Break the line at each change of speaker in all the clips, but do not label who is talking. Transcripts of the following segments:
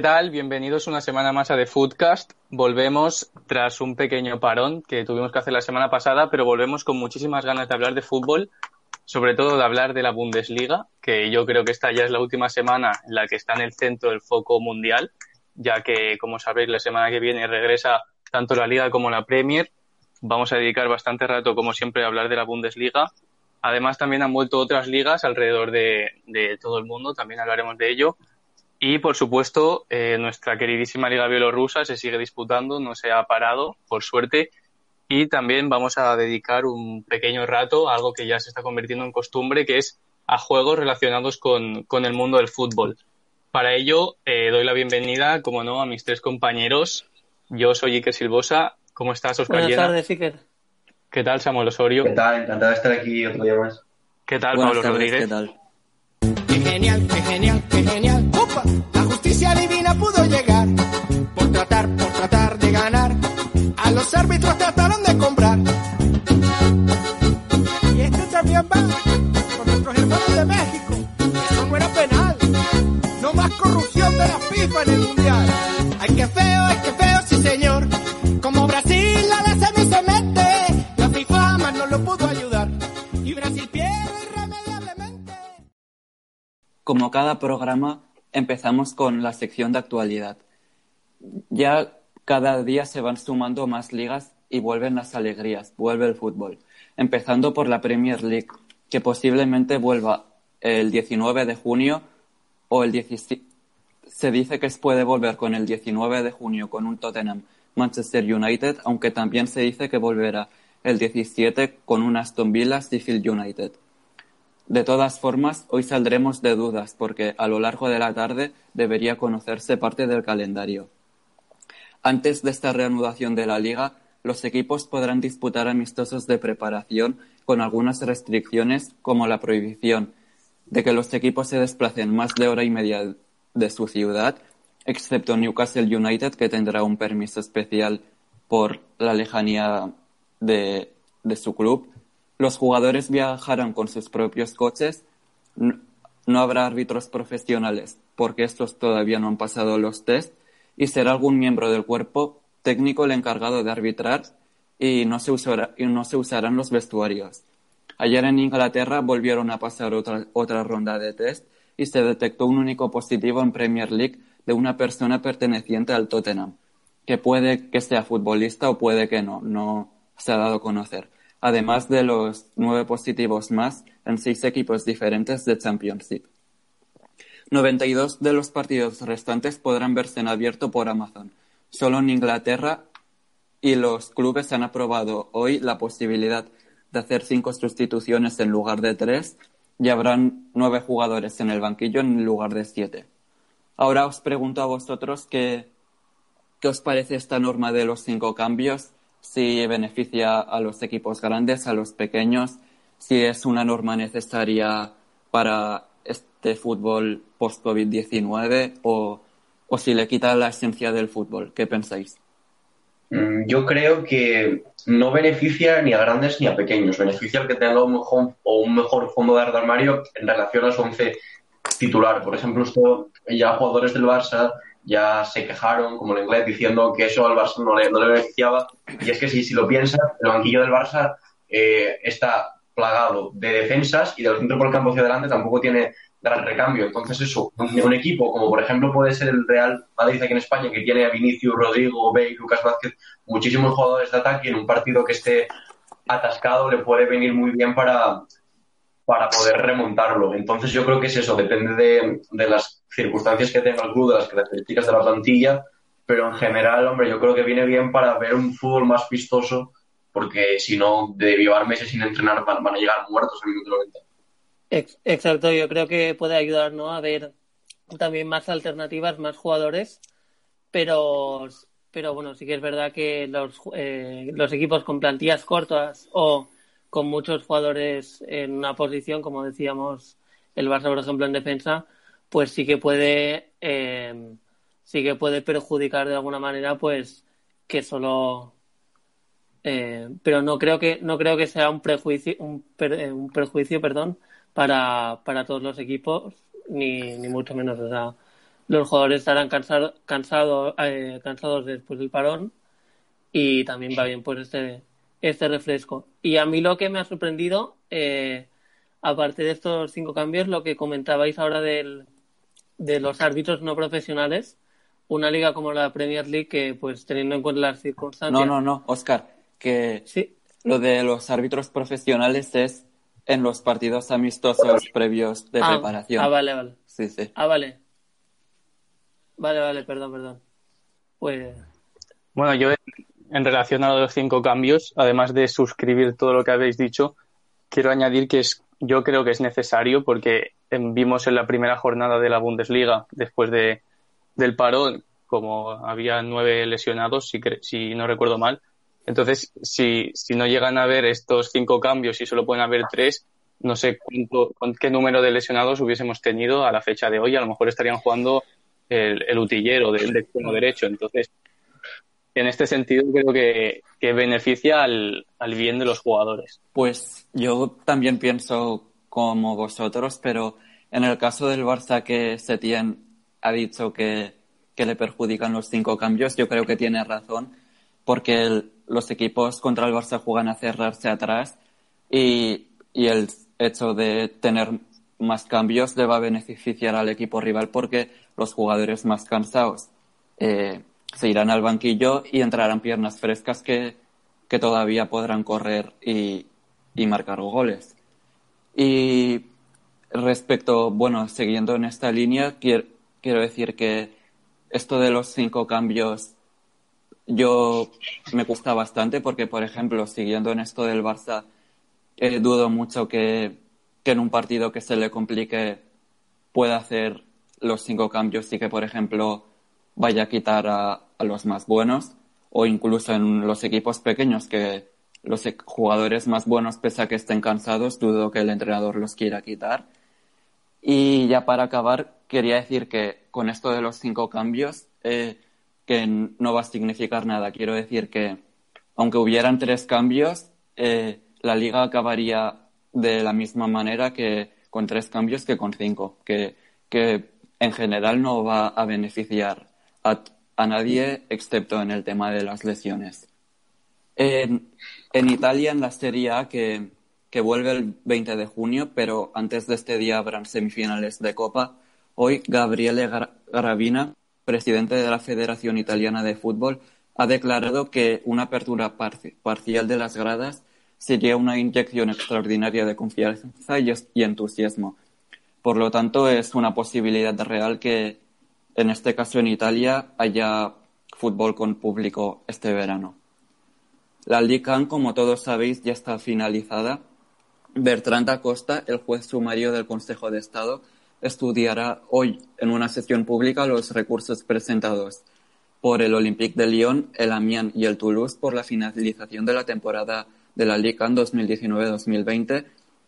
¿Qué tal? Bienvenidos una semana más a The Foodcast. Volvemos tras un pequeño parón que tuvimos que hacer la semana pasada, pero volvemos con muchísimas ganas de hablar de fútbol, sobre todo de hablar de la Bundesliga, que yo creo que esta ya es la última semana en la que está en el centro del foco mundial, ya que, como sabéis, la semana que viene regresa tanto la Liga como la Premier. Vamos a dedicar bastante rato, como siempre, a hablar de la Bundesliga. Además, también han vuelto otras ligas alrededor de, de todo el mundo, también hablaremos de ello. Y, por supuesto, eh, nuestra queridísima Liga Bielorrusa se sigue disputando, no se ha parado, por suerte. Y también vamos a dedicar un pequeño rato a algo que ya se está convirtiendo en costumbre, que es a juegos relacionados con, con el mundo del fútbol. Para ello, eh, doy la bienvenida, como no, a mis tres compañeros. Yo soy Iker Silvosa. ¿Cómo estás, Oscar
Buenas
Llena?
tardes, Iker.
¿Qué tal, Samuel Osorio?
¿Qué tal? Encantado de estar aquí otro día más.
¿Qué tal,
Buenas
Pablo
tardes,
Rodríguez?
¿qué tal?
Genial, qué genial, qué genial. ¡Opa! La justicia divina pudo llegar. Por tratar, por tratar de ganar. A los árbitros trataron de comprar. Y este también va con nuestros hermanos de México. Eso no era penal. No más corrupción de la FIFA en el mundial. Ay, qué feo, ay, qué feo, sí señor. Como Brasil a la semi se mete. La FIFA más no lo pudo ayudar.
Como cada programa, empezamos con la sección de actualidad. Ya cada día se van sumando más ligas y vuelven las alegrías, vuelve el fútbol. Empezando por la Premier League, que posiblemente vuelva el 19 de junio o el 17. Se dice que puede volver con el 19 de junio con un Tottenham Manchester United, aunque también se dice que volverá el 17 con un Aston Villa Sheffield United. De todas formas, hoy saldremos de dudas porque a lo largo de la tarde debería conocerse parte del calendario. Antes de esta reanudación de la liga, los equipos podrán disputar amistosos de preparación con algunas restricciones como la prohibición de que los equipos se desplacen más de hora y media de su ciudad, excepto Newcastle United que tendrá un permiso especial por la lejanía de, de su club. Los jugadores viajarán con sus propios coches. No, habrá árbitros profesionales porque estos todavía no han pasado los test y será algún miembro del cuerpo técnico el encargado de arbitrar y no se, usará, y no se usarán los vestuarios. Ayer en Inglaterra volvieron a pasar otra, otra ronda de test y se detectó un único positivo en Premier League de una persona perteneciente al Tottenham, que puede que sea futbolista o puede que no, no se ha dado a conocer. Además de los nueve positivos más en seis equipos diferentes de Championship. 92 de los partidos restantes podrán verse en abierto por Amazon. Solo en Inglaterra y los clubes han aprobado hoy la posibilidad de hacer cinco sustituciones en lugar de tres y habrán nueve jugadores en el banquillo en lugar de siete. Ahora os pregunto a vosotros qué, qué os parece esta norma de los cinco cambios, si beneficia a los equipos grandes, a los pequeños, si es una norma necesaria para este fútbol post-COVID-19 o, o si le quita la esencia del fútbol. ¿Qué pensáis?
Mm, Yo creo que no beneficia ni a grandes ni a pequeños. Beneficia al que tenga un mejor, o un mejor fondo de armario en relación a su once titular. Por ejemplo, esto ya jugadores del Barça ya se quejaron, como el inglés, diciendo que eso al Barça no le, no le beneficiaba. Y es que si, si lo piensas, el banquillo del Barça eh, está plagado de defensas y del centro por el campo hacia adelante tampoco tiene gran recambio. Entonces eso, un, equipo como por ejemplo puede ser el Real Madrid aquí en España, que tiene a Vinicius, Rodrigo, Bale, Lucas Vázquez, muchísimos jugadores de ataque en un partido que esté atascado le puede venir muy bien para, para poder remontarlo. Entonces yo creo que es eso, depende de, de las circunstancias que tenga el de las características de la plantilla, pero en general, hombre, yo creo que viene bien para ver un fútbol más vistoso, porque si no, de llevar meses sin entrenar van, a llegar muertos al minuto 90.
Ex- Exacto, yo creo que puede ayudar ¿no? a ver también más alternativas, más jugadores, pero, pero bueno, sí que es verdad que los, eh, los equipos con plantillas cortas o
con muchos jugadores en una posición, como decíamos, el Barça, por ejemplo, en defensa, pues sí que puede, eh, sí que puede perjudicar de alguna manera, pues que solo, eh, pero no creo que no creo que sea un prejuicio, un, per- eh, un perjuicio, perdón, para, para todos los equipos, ni, ni mucho menos. O sea, los jugadores estarán cansados, eh, cansados después del parón y también va bien pues este, este refresco. Y a mí lo que me ha sorprendido, eh, aparte de estos cinco cambios, lo que comentabais ahora del, de los árbitros no profesionales, una liga como la Premier League que pues teniendo en cuenta las circunstancias...
No, no, no, Oscar, que
Sí,
lo de los árbitros profesionales es en los partidos amistosos previos de
ah,
preparación.
ah, vale, vale.
Sí, sí.
Ah, vale. Vale, vale, perdón, perdón. Pues
Bueno, yo en, en relación a los cinco cambios, además de suscribir todo lo que habéis dicho, quiero añadir que es, yo creo que es necesario porque em, vimos en la primera jornada de la Bundesliga, después de, del parón, como había nueve lesionados, si, si no recuerdo mal. Entonces, si, si no llegan a haber estos cinco cambios y solo pueden haber tres, no sé cuánto, qué número de lesionados hubiésemos tenido a la fecha de hoy. A lo mejor estarían jugando el, el utillero del de extremo derecho. Entonces, en este sentido creo que, que beneficia al, al bien de los jugadores.
Pues yo también pienso como vosotros, pero en el caso del Barça que Setién ha dicho que, que le perjudican los cinco cambios, yo creo que tiene razón, porque los equipos contra el Barça juegan a cerrarse atrás y, y el hecho de tener más cambios le va a beneficiar al equipo rival porque los jugadores más cansados eh, se irán al banquillo y entrarán piernas frescas que, que todavía podrán correr y, y marcar goles. Y respecto, bueno, siguiendo en esta línea, quiero, quiero decir que esto de los cinco cambios yo me gusta bastante porque, por ejemplo, siguiendo en esto del Barça, eh, dudo mucho que, que en un partido que se le complique pueda hacer los cinco cambios y que, por ejemplo, vaya a quitar a, los más buenos o incluso en los equipos pequeños que los e- jugadores más buenos, pese a que estén cansados, dudo que el entrenador los quiera quitar. Y ya para acabar, quería decir que con esto de los cinco cambios, eh, que no va a significar nada. Quiero decir que, aunque hubieran tres cambios, eh, la liga acabaría de la misma manera que con tres cambios que con cinco, que, que en general no va a beneficiar a, a nadie excepto en el tema de las lesiones. En, Italia, en la Serie A, que, que vuelve el 20 de junio, pero antes de este día habrán semifinales de Copa, hoy Gabriele Gra- Gravina, presidente de la Federación Italiana de Fútbol, ha declarado que una apertura parci- parcial de las gradas sería una inyección extraordinaria de confianza y, y entusiasmo. Por lo tanto, es una posibilidad real que, en este caso en Italia, haya fútbol con público este verano. La Liga AN, como todos sabéis, ya está finalizada. Bertrand Acosta, el juez sumario del Consejo de Estado, estudiará hoy en una sesión pública los recursos presentados por el Olympique de Lyon, el Amiens y el Toulouse por la finalización de la temporada de la Liga AN 2019-2020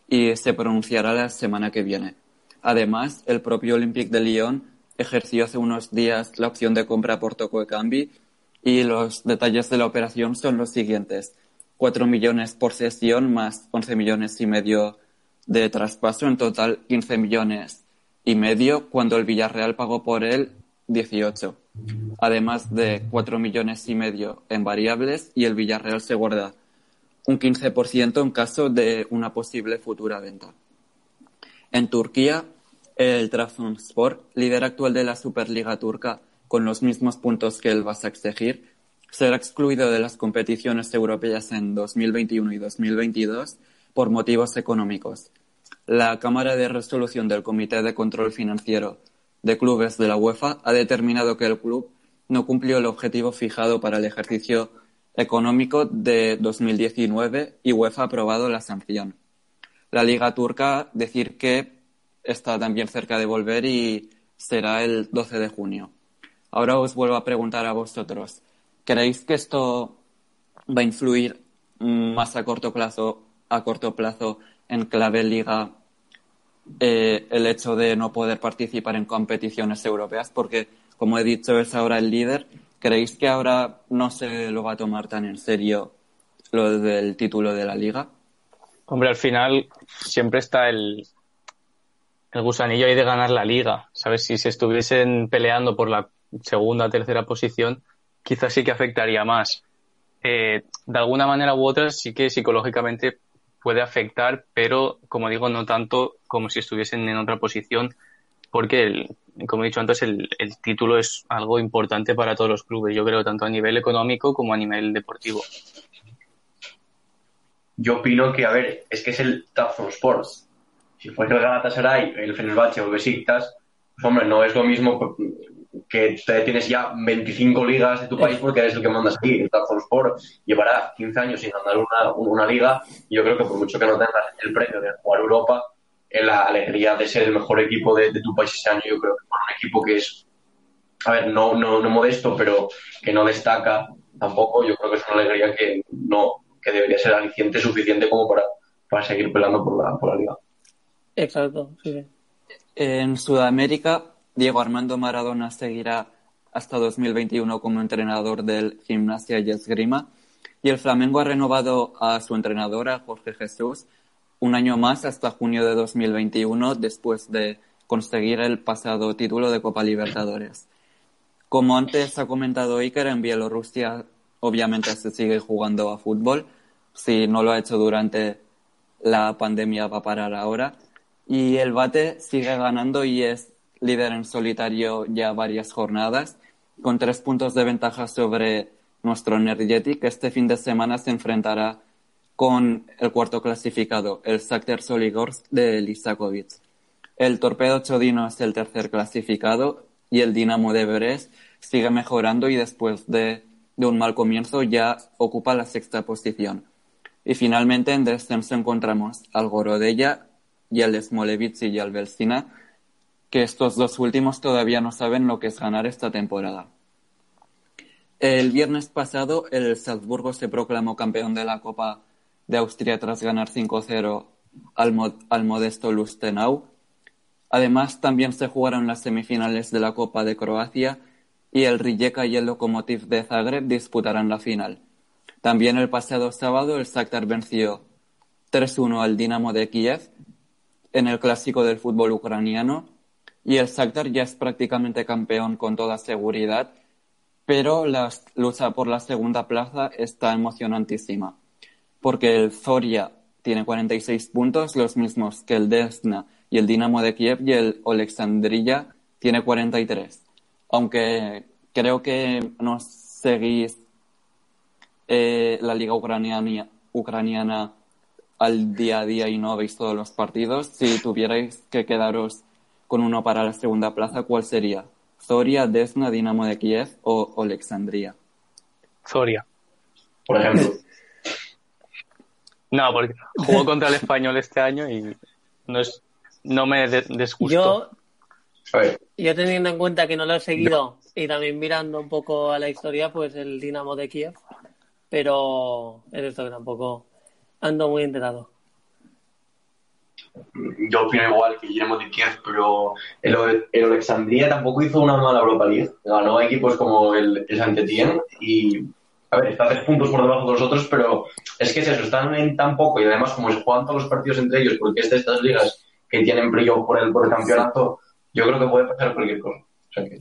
y se pronunciará la semana que viene. Además, el propio Olympique de Lyon ejerció hace unos días la opción de compra por Toco Cambi y los detalles de la operación son los siguientes. 4 millones por sesión más 11 millones y medio de traspaso, en total 15 millones y medio, cuando el Villarreal pagó por él 18. Además de 4 millones y medio en variables y el Villarreal se guarda un 15% en caso de una posible futura venta. En Turquía, el Trabzonspor, líder actual de la Superliga turca, con los mismos puntos que el Başakşehir, será excluido de las competiciones europeas en 2021 y 2022 por motivos económicos. La Cámara de Resolución del Comité de Control Financiero de Clubes de la UEFA ha determinado que el club no cumplió el objetivo fijado para el ejercicio económico de 2019 y UEFA ha aprobado la sanción. La Liga Turca decir que está también cerca de volver y será el 12 de junio. Ahora os vuelvo a preguntar a vosotros, ¿creéis que esto va a influir más a corto plazo a corto plazo en clave liga eh, el hecho de no poder participar en competiciones europeas? Porque, como he dicho, es ahora el líder. ¿Creéis que ahora no se lo va a tomar tan en serio lo del título de la liga?
Hombre, al final siempre está el, el gusanillo ahí de ganar la liga. ¿Sabes? Si se estuviesen peleando por la segunda o tercera posición, quizás sí que afectaría más. Eh, de alguna manera u otra sí que psicológicamente puede afectar, pero como digo, no tanto como si estuviesen en otra posición, porque, el, como he dicho antes, el, título es algo importante para todos los clubes, yo creo, tanto a nivel económico como a nivel deportivo.
Yo opino que, a ver, es que es el Trabzon Sports. Si fuese el Galatasaray, el Fenerbahce o el Besiktas, pues hombre, no es lo mismo que tienes ya 25 ligas de tu país porque eres el que mandas aquí. El Sport llevará 15 años sin ganar una, una liga y yo creo que por mucho que no tengas el premio de jugar Europa, la alegría de ser el mejor equipo de, tu país ese año, yo creo que por un equipo que es, a ver, no, no, no modesto, pero que no destaca tampoco, yo creo que es una alegría que no, que debería ser aliciente suficiente como para, para seguir peleando por la, por la liga.
Exacto, sí.
En Sudamérica, Diego Armando Maradona seguirá hasta 2021 como entrenador del Gimnasia y Esgrima. Y el Flamengo ha renovado a su entrenadora, Jorge Jesús, un año más hasta junio de 2021, después de conseguir el pasado título de Copa Libertadores. Como antes ha comentado Iker, en Bielorrusia obviamente se sigue jugando a fútbol. Si no lo ha hecho durante la pandemia, va a parar ahora. Y el Bate sigue ganando y es líder en solitario ya varias jornadas, con tres puntos de ventaja sobre nuestro Energetic. Este fin de semana se enfrentará con el cuarto clasificado, el Shakhtar Soligorsk de Lisakovic. El Torpedo Chodino es el tercer clasificado y el Dinamo de Brest sigue mejorando y después de, de un mal comienzo ya ocupa la sexta posición. Y finalmente en descenso encontramos al Gorodella y al Smolevic y al Belsina, que estos dos últimos todavía no saben lo que es ganar esta temporada. El viernes pasado el Salzburgo se proclamó campeón de la Copa de Austria tras ganar 5-0 al, mo al, modesto Lustenau. Además, también se jugaron las semifinales de la Copa de Croacia y el Rijeka y el Lokomotiv de Zagreb disputarán la final. También el pasado sábado el Shakhtar venció 3-1 al Dinamo de Kiev en el clásico del fútbol ucraniano y el Shakhtar ya es prácticamente campeón con toda seguridad, pero la lucha por la segunda plaza está emocionantísima, porque el Zoria tiene 46 puntos, los mismos que el Desna y el Dinamo de Kiev y el Alexandria tiene 43. Aunque creo que no seguís eh, la liga ucraniana, ucraniana al día a día y no veis todos los partidos, si tuvierais que quedaros con uno para la segunda plaza, ¿cuál sería? ¿Zoria, Desna, Dinamo de Kiev o Alexandria?
Zoria.
Por ejemplo.
no, porque jugó contra el español este año y no, es, no me de desgustó.
Yo, yo teniendo en cuenta que no lo he seguido y también mirando un poco a la historia, pues el Dinamo de Kiev, pero es esto que tampoco ando muy enterado.
Yo opino igual que Guillermo de Kiev, pero el, el Alexandria tampoco hizo una mala Europa League. Ganó a equipos como el, el y, a ver, está tres puntos por debajo de los otros, pero es que es eso, están en tan poco y además como se juegan todos los partidos entre ellos, porque es de estas ligas que tienen brillo por el, por el campeonato, yo creo que puede pasar cualquier cosa. O sea que,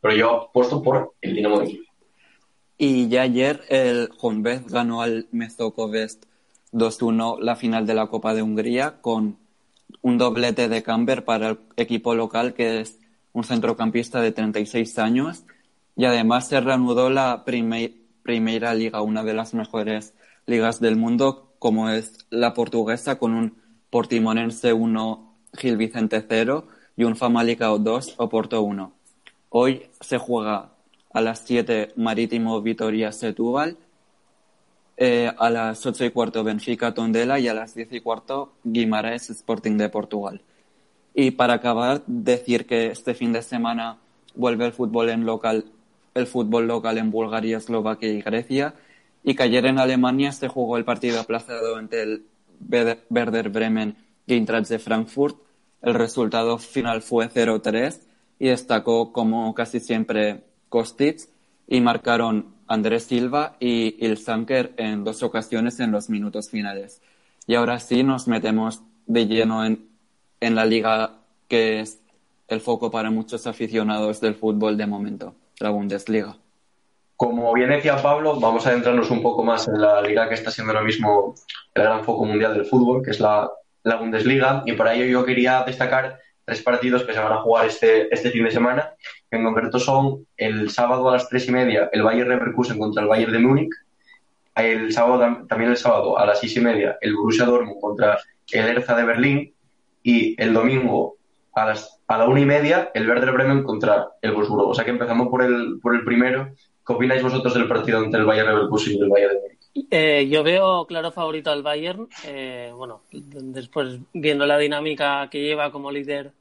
pero yo apuesto por el Dinamo de Kiev.
Y ya ayer el Honved ganó al Mezokovest 2-1 la final de la Copa de Hungría con un doblete de Camber para el equipo local que es un centrocampista de 36 años y además se reanudó la primer, primera liga, una de las mejores ligas del mundo como es la portuguesa con un Portimonense 1, Gil Vicente 0 y un Famalicão 2, Oporto 1. Hoy se juega a las 7 Marítimo Vitoria Setúbal eh, a las ocho y cuarto Benfica Tondela y a las diez y cuarto Guimarães Sporting de Portugal. Y para acabar, decir que este fin de semana vuelve el fútbol en local, el fútbol local en Bulgaria, Eslovaquia y Grecia, y que ayer en Alemania se jugó el partido aplazado entre el Werder Bremen y Eintracht de Frankfurt. El resultado final fue 0-3 y destacó, como casi siempre, Kostic y marcaron Andrés Silva y Ilsanker en dos ocasiones en los minutos finales. Y ahora sí nos metemos de lleno en, en la liga que es el foco para muchos aficionados del fútbol de momento, la Bundesliga.
Como bien decía Pablo, vamos a adentrarnos un poco más en la liga que está siendo ahora mismo el gran foco mundial del fútbol, que es la, la Bundesliga. Y para ello yo quería destacar tres partidos que se van a jugar este, este fin de semana, que en concreto son el sábado a las tres y media el Bayern Leverkusen contra el Bayern de Múnich, el sábado tam- también el sábado a las seis y media el Borussia Dortmund contra el Hertha de Berlín y el domingo a las a la una y media el Werder Bremen contra el Wolfsburgo. O sea que empezamos por el por el primero. ¿Qué opináis vosotros del partido entre el Bayern Leverkusen y el Bayern de Múnich?
Eh, yo veo claro favorito al Bayern. eh, bueno, después viendo la dinámica que lleva como líder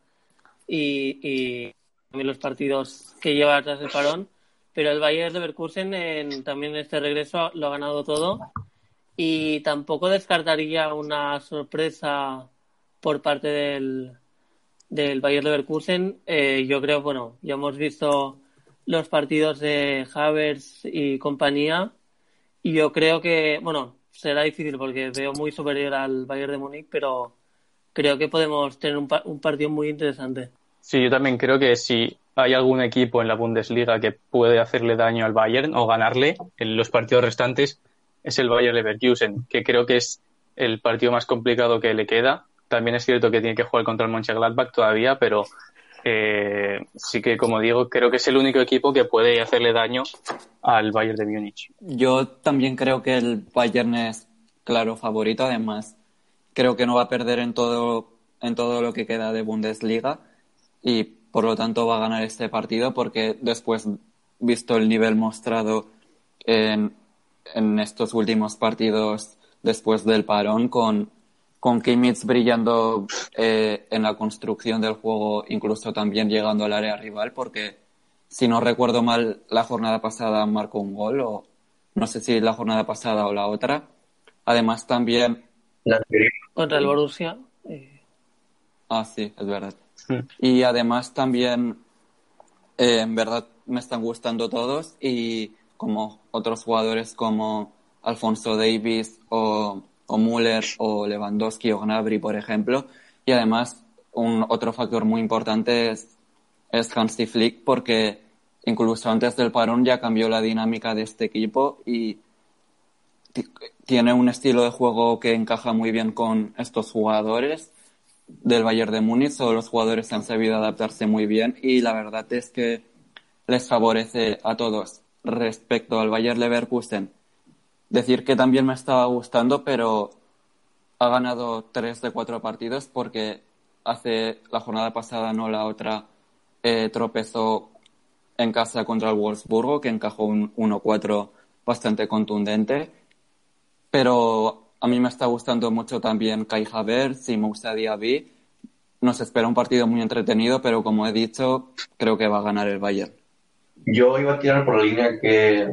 y también los partidos que lleva tras el parón. Pero el Bayern Leverkusen en, también en este regreso lo ha ganado todo. Y tampoco descartaría una sorpresa por parte del, del Bayern Leverkusen. Eh, yo creo, bueno, ya hemos visto los partidos de Havers y compañía. Y yo creo que, bueno, será difícil porque veo muy superior al Bayern de Múnich, pero creo que podemos tener un, pa- un partido muy interesante.
Sí, yo también creo que si hay algún equipo en la Bundesliga que puede hacerle daño al Bayern o ganarle en los partidos restantes, es el Bayern Leverkusen, que creo que es el partido más complicado que le queda. También es cierto que tiene que jugar contra el Mönchengladbach todavía, pero eh, sí que, como digo, creo que es el único equipo que puede hacerle daño al Bayern de Múnich.
Yo también creo que el Bayern es claro favorito, además creo que no va a perder en todo, en todo lo que queda de Bundesliga y por lo tanto va a ganar este partido porque después, visto el nivel mostrado en, en estos últimos partidos después del parón con, con Kimmich brillando eh, en la construcción del juego, incluso también llegando al área rival porque si no recuerdo mal, la jornada pasada marcó un gol, o no sé si la jornada pasada o la otra. Además, también.
La.
Contra el Borussia. eh,
Ah, sí, es verdad. Y además, también, eh, en verdad, me están gustando todos, y como otros jugadores como Alfonso Davis o, o Müller o Lewandowski o Gnabry, por ejemplo. Y además, un otro factor muy importante es es Hansi Flick porque incluso antes del parón ya cambió la dinámica de este equipo y ti- tiene un estilo de juego que encaja muy bien con estos jugadores del Bayern de Múnich. Todos los jugadores han sabido adaptarse muy bien y la verdad es que les favorece a todos. Respecto al Bayern Leverkusen, decir que también me estaba gustando, pero ha ganado tres de cuatro partidos porque hace la jornada pasada, no la otra, eh, tropezó en casa contra el Wolfsburgo, que encajó un 1-4 bastante contundente. Pero a mí me está gustando mucho también Kai Havertz y Moussa Diaby. Nos espera un partido muy entretenido, pero como he dicho, creo que va a ganar el Bayern.
Yo iba a tirar por la línea que,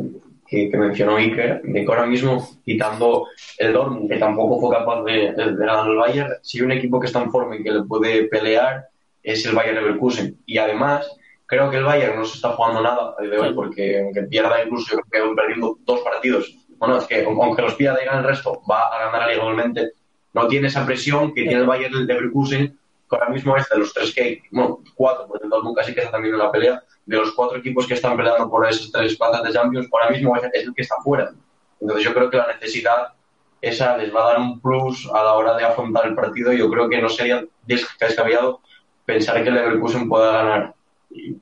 que, que mencionó Iker, de que ahora mismo, quitando el Dortmund, que tampoco fue capaz de, de, de ganar al Bayern, si hay un equipo que está en forma y que le puede pelear, es el Bayern Leverkusen. Y además, creo que el Bayern no se está jugando nada a día de hoy, porque aunque pierda incluso, yo creo que perdiendo dos partidos, bueno, es que aunque los pierda y gane el resto, va a ganar la liga igualmente, no tiene esa presión que tiene el Bayern Leverkusen, que ahora mismo es de los tres que bueno, cuatro, porque el Dortmund casi que está también en la pelea, de los cuatro equipos que están peleando por esas tres plazas de Champions, ahora mismo es, es el que está fuera. Entonces yo creo que la necesidad esa les va a dar un plus a la hora de afrontar el partido. Yo creo que no sería des- descabellado pensar que el Leverkusen pueda ganar.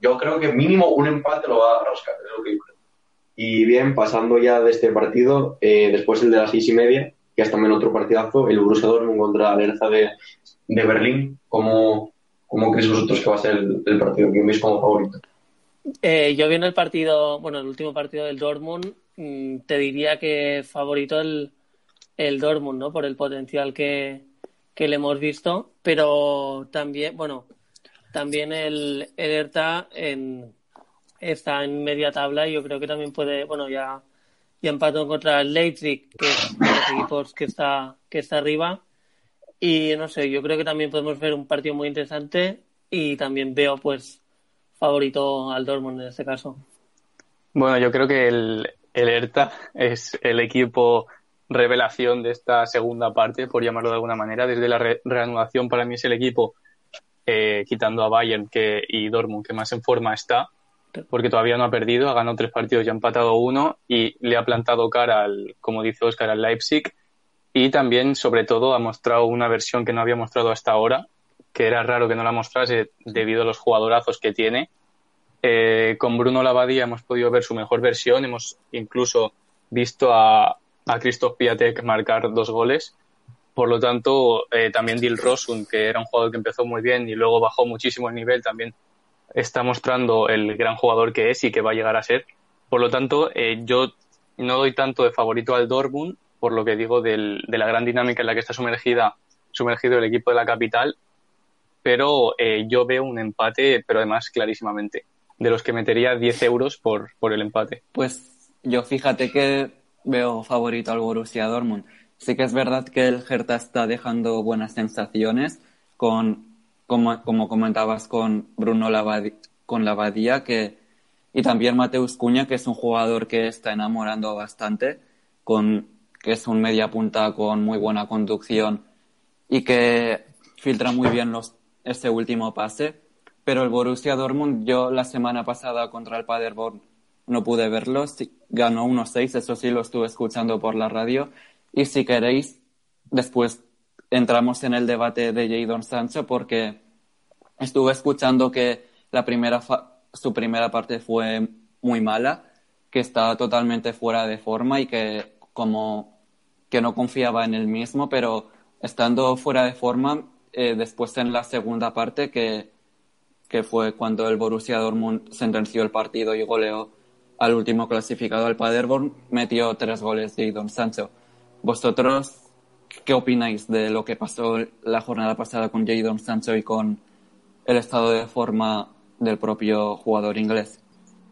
Yo creo que mínimo un empate lo va a rascar, es lo que yo creo. Y bien, pasando ya de este partido, eh, después el de las seis y media, que es también otro partidazo, el Borussia Dortmund contra el Hertha de, de Berlín. ¿Cómo, ¿Cómo creéis vosotros que va a ser el, el partido? ¿Quién veis como favorito?
Eh, yo viendo el partido, bueno, el último partido del Dortmund, mm, te diría que favorito el, el Dortmund, ¿no? Por el potencial que, que le hemos visto, pero también, bueno, también el, el Hertha en, está en media tabla y yo creo que también puede, bueno, ya, ya empató contra el Leipzig, que es de los equipos que está, que está arriba, Y no sé, yo creo que también podemos ver un partido muy interesante y también veo pues favorito al Dortmund en este caso.
Bueno, yo creo que el, el Hertha es el equipo revelación de esta segunda parte, por llamarlo de alguna manera. Desde la re- reanudación, para mí es el equipo, eh, quitando a Bayern que, y Dortmund, que más en forma está, porque todavía no ha perdido, ha ganado tres partidos y ha empatado uno, y le ha plantado cara al, como dice Oscar, al Leipzig, y también, sobre todo, ha mostrado una versión que no había mostrado hasta ahora, que era raro que no la mostrase debido a los jugadorazos que tiene. Eh, con Bruno Labadía hemos podido ver su mejor versión, hemos incluso visto a, a Christoph Piatek marcar dos goles. Por lo tanto, eh, también Dil Rosun, que era un jugador que empezó muy bien y luego bajó muchísimo el nivel, también está mostrando el gran jugador que es y que va a llegar a ser. Por lo tanto, eh, yo no doy tanto de favorito al Dortmund, por lo que digo de la gran dinámica en la que está sumergida, sumergido el equipo de la capital, pero eh, yo veo un empate, pero además clarísimamente, de los que metería 10 euros por, por el empate.
Pues yo fíjate que veo favorito al Borussia Dortmund. Sí que es verdad que el Hertha está dejando buenas sensaciones con, como, como comentabas, con Bruno Labadi- con Lavadía que, y también Mateus Cuña, que es un jugador que está enamorando bastante, con, que es un media punta con muy buena conducción y que filtra muy bien los, ese último pase. Pero el Borussia Dortmund, yo la semana pasada contra el Paderborn no pude verlo, sí, ganó 1-6, eso sí lo estuve escuchando por la radio. Y si queréis, después entramos en el debate de Jadon Sancho porque estuve escuchando que la primera su primera parte fue muy mala, que estaba totalmente fuera de forma y que como que no confiaba en él mismo, pero estando fuera de forma, eh, después en la segunda parte, que, que fue cuando el Borussia Dortmund sentenció el partido y goleó al último clasificado, al Paderborn, metió tres goles de Don Sancho. ¿Vosotros qué opináis de lo que pasó la jornada pasada con Jadon Sancho y con el estado de forma del propio jugador inglés?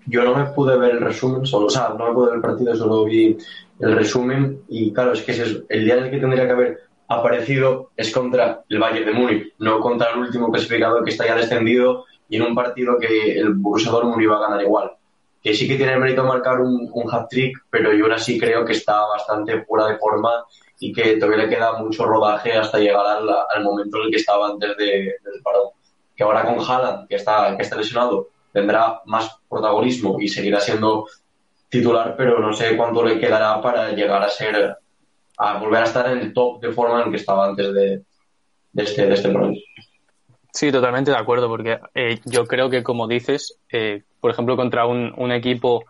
Yo no me pude ver el resumen, solo, o sea, no me pude ver el partido, solo vi el resumen y claro, es que es el día en el que tendría que haber aparecido es contra el Bayern de Múnich, no contra el último clasificado que está ya descendido y en un partido que el Borussia Dortmund iba a ganar igual. Que sí que tiene el mérito marcar un, un hat-trick, pero yo aún así creo que está bastante fuera de forma y que todavía le queda mucho rodaje hasta llegar al, al momento en el que estaba antes de, del parón. Que ahora con Haaland, que está, que está lesionado, tendrá más protagonismo y seguirá siendo titular, pero no sé cuánto le quedará para llegar a ser, a volver a estar en el top de forma en el que estaba antes de, este, de este parón.
Sí, totalmente de acuerdo, porque eh, yo creo que, como dices, eh, por ejemplo, contra un, un equipo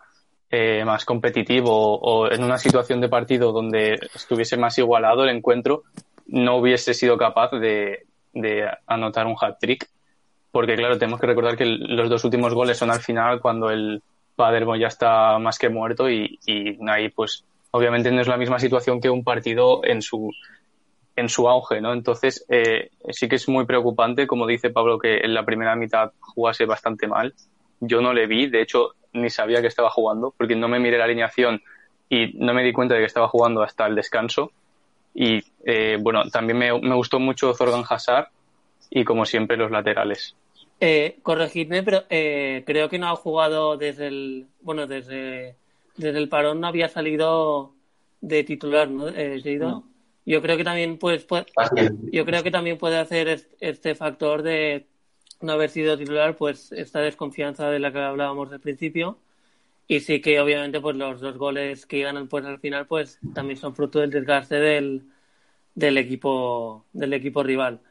eh, más competitivo o, en una situación de partido donde estuviese más igualado el encuentro, no hubiese sido capaz de, de anotar un hat-trick. Porque, claro, tenemos que recordar que los dos últimos goles son al final cuando el Paderborn ya está más que muerto y, y ahí, pues, obviamente no es la misma situación que un partido en su, en su auge, ¿no? Entonces, eh, sí que es muy preocupante, como dice Pablo, que en la primera mitad jugase bastante mal. Yo no le vi, de hecho, ni sabía que estaba jugando, porque no me miré la alineación y no me di cuenta de que estaba jugando hasta el descanso. Y, eh, bueno, también me, me gustó mucho Zorgan Hazard y, como siempre, los laterales.
Eh, corregidme, pero eh, creo que no ha jugado desde el, bueno, desde, desde el parón no había salido de titular, ¿no? Eh?
No.
Yo creo que también pues, puede, yo creo que también puede hacer est- este factor de no haber sido titular, pues esta desconfianza de la que hablábamos al principio. Y sí que obviamente pues los dos goles que ganan pues al final pues también son fruto del desgaste del, del equipo del equipo rival.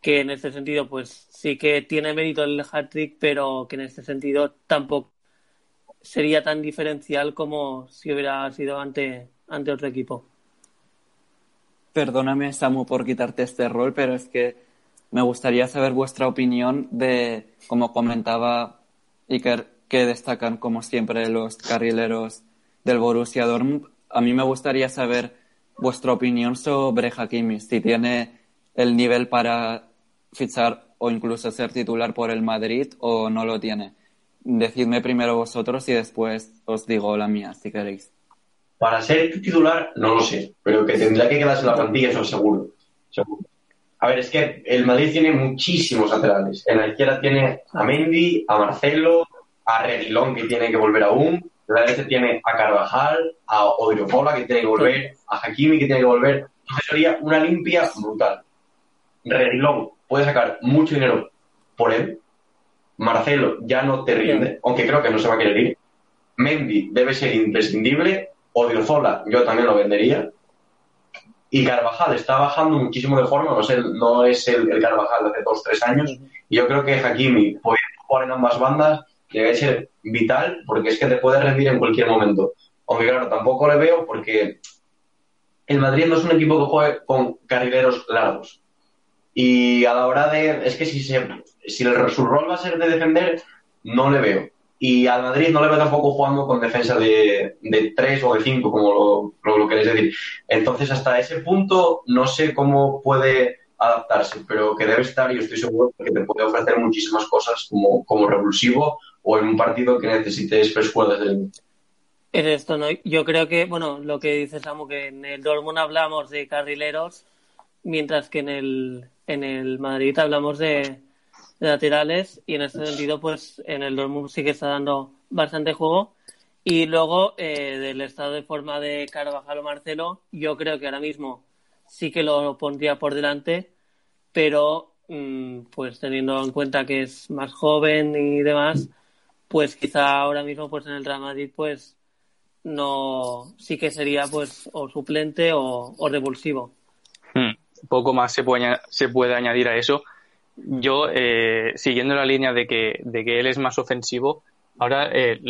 Que en este sentido pues sí que tiene mérito el hat-trick, pero que en este sentido tampoco sería tan diferencial como si hubiera sido ante, ante otro equipo.
Perdóname, Samu, por quitarte este rol, pero es que me gustaría saber vuestra opinión de, como comentaba Iker, que destacan como siempre los carrileros del Borussia Dortmund. A mí me gustaría saber vuestra opinión sobre Hakimi, si tiene el nivel para fichar o incluso ser titular por el Madrid o no lo tiene. Decidme primero vosotros y después os digo la mía, si queréis.
Para ser titular, no lo sé, pero que tendrá que quedarse en la plantilla, eso seguro. seguro. A ver, es que el Madrid tiene muchísimos laterales. En la izquierda tiene a Mendy, a Marcelo, a Reguilón, que tiene que volver aún. En la derecha tiene a Carvajal, a Odriozola, que tiene que volver, a Hakimi, que tiene que volver. Entonces sería una limpia brutal. Reguilón puede sacar mucho dinero por él. Marcelo ya no te rinde, aunque creo que no se va a querer ir. Mendy debe ser imprescindible. Odriozola yo también lo vendería. Y Carvajal está bajando muchísimo de forma, no el, no es el, el Carvajal de hace dos tres años. Y yo creo que Hakimi, puede jugar en ambas bandas, debe ser vital porque es que te puede rendir en cualquier momento. Aunque claro, tampoco le veo porque el Madrid no es un equipo que juegue con carrileros largos. Y a la hora de. Es que si, se, si el, su rol va a ser de defender, no le veo. Y al Madrid no le veo tampoco jugando con defensa de, de 3 o de 5, como lo, lo, lo queréis decir. Entonces, hasta ese punto, no sé cómo puede adaptarse, pero que debe estar, y estoy seguro que te puede ofrecer muchísimas cosas como, como revulsivo o en un partido que necesites frescura desde el
Es esto, ¿no? Yo creo que, bueno, lo que dice Samu, que en el Dortmund hablamos de carrileros, mientras que en el, en el Madrid hablamos de laterales, y en ese sentido, pues en el Dortmund sí que está dando bastante juego. Y luego, eh, del estado de forma de Carvajal o Marcelo, yo creo que ahora mismo sí que lo pondría por delante, pero mm, pues teniendo en cuenta que es más joven y demás, pues quizá ahora mismo pues en el Real Madrid pues no sí que sería pues o suplente o, o revulsivo.
Hmm. Poco más se puede, se puede añadir a eso. Yo, eh, siguiendo la línea de que, de que él es más ofensivo, ahora eh,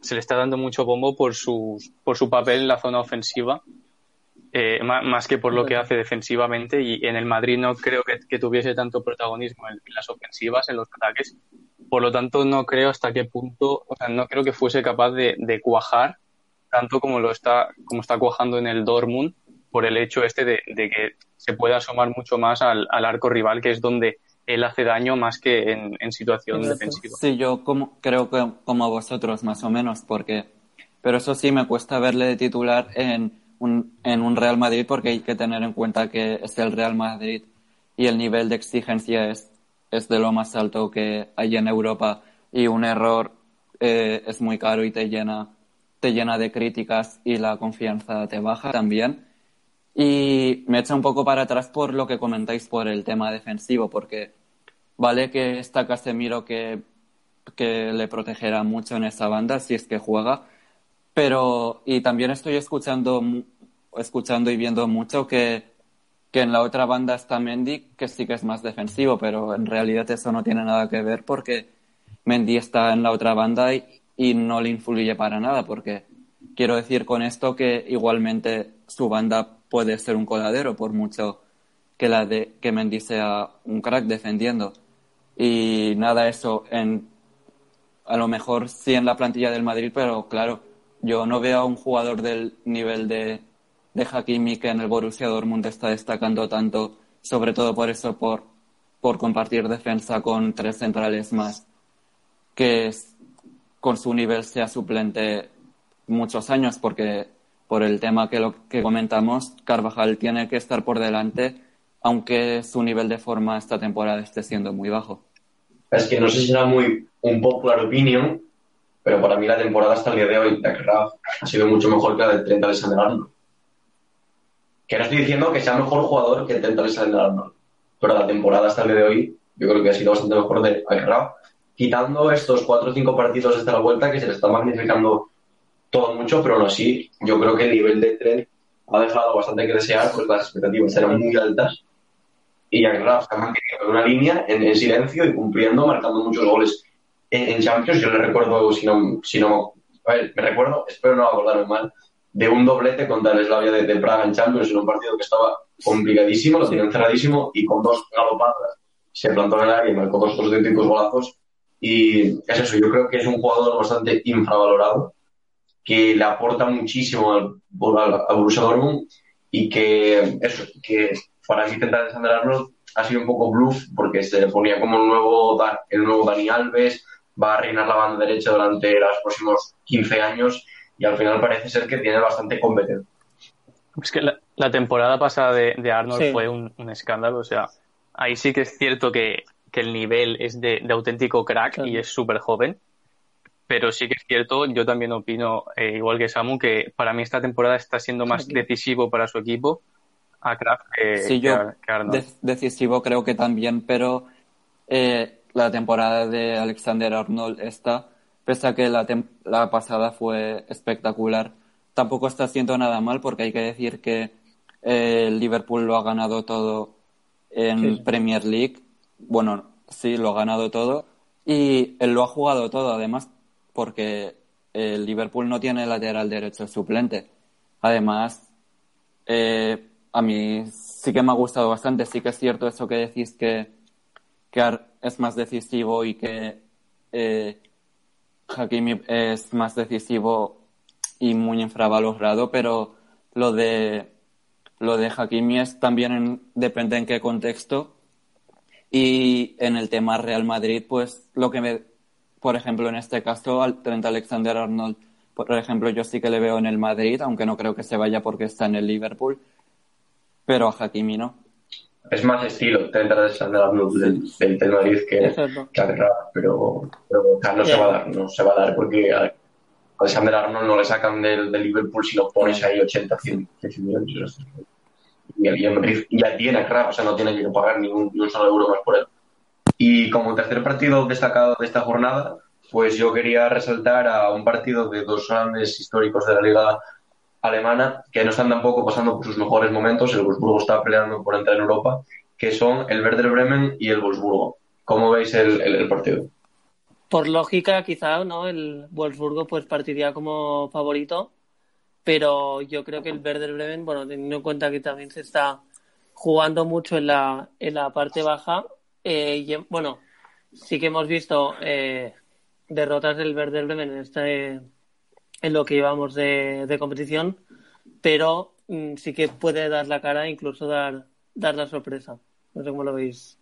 se le está dando mucho bombo por su, por su papel en la zona ofensiva, eh, más que por lo que hace defensivamente. Y en el Madrid no creo que, que tuviese tanto protagonismo en, en las ofensivas, en los ataques. Por lo tanto, no creo hasta qué punto, o sea, no creo que fuese capaz de, de cuajar tanto como lo está, como está cuajando en el Dortmund por el hecho este de, de que se puede asomar mucho más al, al arco rival, que es donde él hace daño más que en, en situación
Exacto.
defensiva.
Sí, yo como, creo que como vosotros, más o menos, porque. Pero eso sí, me cuesta verle de titular en un, en un Real Madrid, porque hay que tener en cuenta que es el Real Madrid y el nivel de exigencia es, es de lo más alto que hay en Europa, y un error eh, es muy caro y te llena, te llena de críticas y la confianza te baja también. Y me echa un poco para atrás por lo que comentáis por el tema defensivo, porque vale que está Casemiro que, que le protegerá mucho en esa banda si es que juega, pero y también estoy escuchando escuchando y viendo mucho que, que en la otra banda está Mendy, que sí que es más defensivo, pero en realidad eso no tiene nada que ver porque Mendy está en la otra banda y, y no le influye para nada, porque quiero decir con esto que igualmente su banda puede ser un coladero, por mucho que la de que Mendy sea un crack defendiendo. Y nada, eso en a lo mejor sí en la plantilla del Madrid, pero claro, yo no veo a un jugador del nivel de, de Hakimi que en el Borussia Dortmund está destacando tanto, sobre todo por eso, por, por compartir defensa con tres centrales más, que con su nivel sea suplente muchos años, porque por el tema que, lo, que comentamos, Carvajal tiene que estar por delante, aunque su nivel de forma esta temporada esté siendo muy bajo.
Es que no sé si será muy un popular opinion, pero para mí la temporada hasta el día de hoy de Raf ha sido mucho mejor que la del 30 Alexander Arnold. Que no estoy diciendo que sea mejor jugador que el 30 Alexander Arnold, pero la temporada hasta el día de hoy yo creo que ha sido bastante mejor de Raf, quitando estos cuatro o cinco partidos hasta la vuelta que se le está magnificando todo mucho, pero aún así yo creo que el nivel de Trent ha dejado bastante que desear, pues las expectativas eran muy altas y Raf se ha mantenido en una línea en, en silencio y cumpliendo, marcando muchos goles en, en Champions. Yo le recuerdo, si no, si no, a ver, me recuerdo, espero no acordarme mal, de un doblete contra el Slavia de, de Praga en Champions en un partido que estaba complicadísimo, lo tenían cerradísimo y con dos galopadas se plantó en el área y marcó dos auténticos golazos. Y es eso, yo creo que es un jugador bastante infravalorado, que le aporta muchísimo al, al, al Borussia Dortmund y que eso, que para mí intentar Arnold ha sido un poco bluff porque se le ponía como el nuevo, el nuevo Dani Alves, va a reinar la banda derecha durante los próximos 15 años y al final parece ser que tiene bastante competencia.
Es que la, la temporada pasada de, de Arnold
Sí.
fue un, un escándalo, o sea, ahí sí que es cierto que, que el nivel es de, de auténtico crack
Claro.
y es súper joven. Pero sí que es cierto, yo también opino, eh, igual que Samu, que para mí esta temporada está siendo más
Sí.
decisivo para su equipo a Kraft que,
Sí, yo
que a
decisivo creo que también, pero eh, la temporada de Alexander Arnold esta, pese a que la, la pasada fue espectacular, tampoco está haciendo nada mal porque hay que decir que eh, el Liverpool lo ha ganado todo en
sí.
Premier League. Bueno, sí, lo ha ganado todo y él lo ha jugado todo además porque el Liverpool no tiene lateral derecho suplente. Además, eh, a mí sí que me ha gustado bastante. Sí que es cierto eso que decís que, que es más decisivo y que eh, Hakimi es más decisivo y muy infravalorado, pero lo de lo de Hakimi es también en- depende en qué contexto. Y en el tema Real Madrid, pues lo que me, por ejemplo, en este caso, al Trent Alexander Arnold, por ejemplo, yo sí que le veo en el Madrid, aunque no creo que se vaya porque está en el Liverpool, pero a Hakimi no.
Es más estilo, Trent Alexander-Arnold del, del, del Madrid que,
Exacto.
que Aguilar, pero, no se va a dar, no se va a dar porque a Alexander Arnold no le sacan del, del Liverpool si lo pones ahí 80, 100, 100 millones. Y el, Madrid ya tiene Krab, o sea, no tiene que pagar ni un, ni un solo euro más por él. Y como tercer partido destacado de esta jornada, pues yo quería resaltar a un partido de dos grandes históricos de la liga alemana que no están tampoco pasando por sus mejores momentos. El Wolfsburgo está peleando por entrar en Europa, que son el Werder Bremen y el Wolfsburgo. ¿Cómo veis el, partido?
Por lógica, quizá, ¿no? El Wolfsburgo pues partiría como favorito, pero yo creo que el Werder Bremen, bueno, teniendo en cuenta que también se está jugando mucho en la, en la parte baja, eh, bueno, sí que hemos visto eh, derrotas del Werder Bremen en este en lo que llevamos de, de competición, pero mm, sí que puede dar la cara incluso dar, dar la sorpresa. No sé cómo lo veis.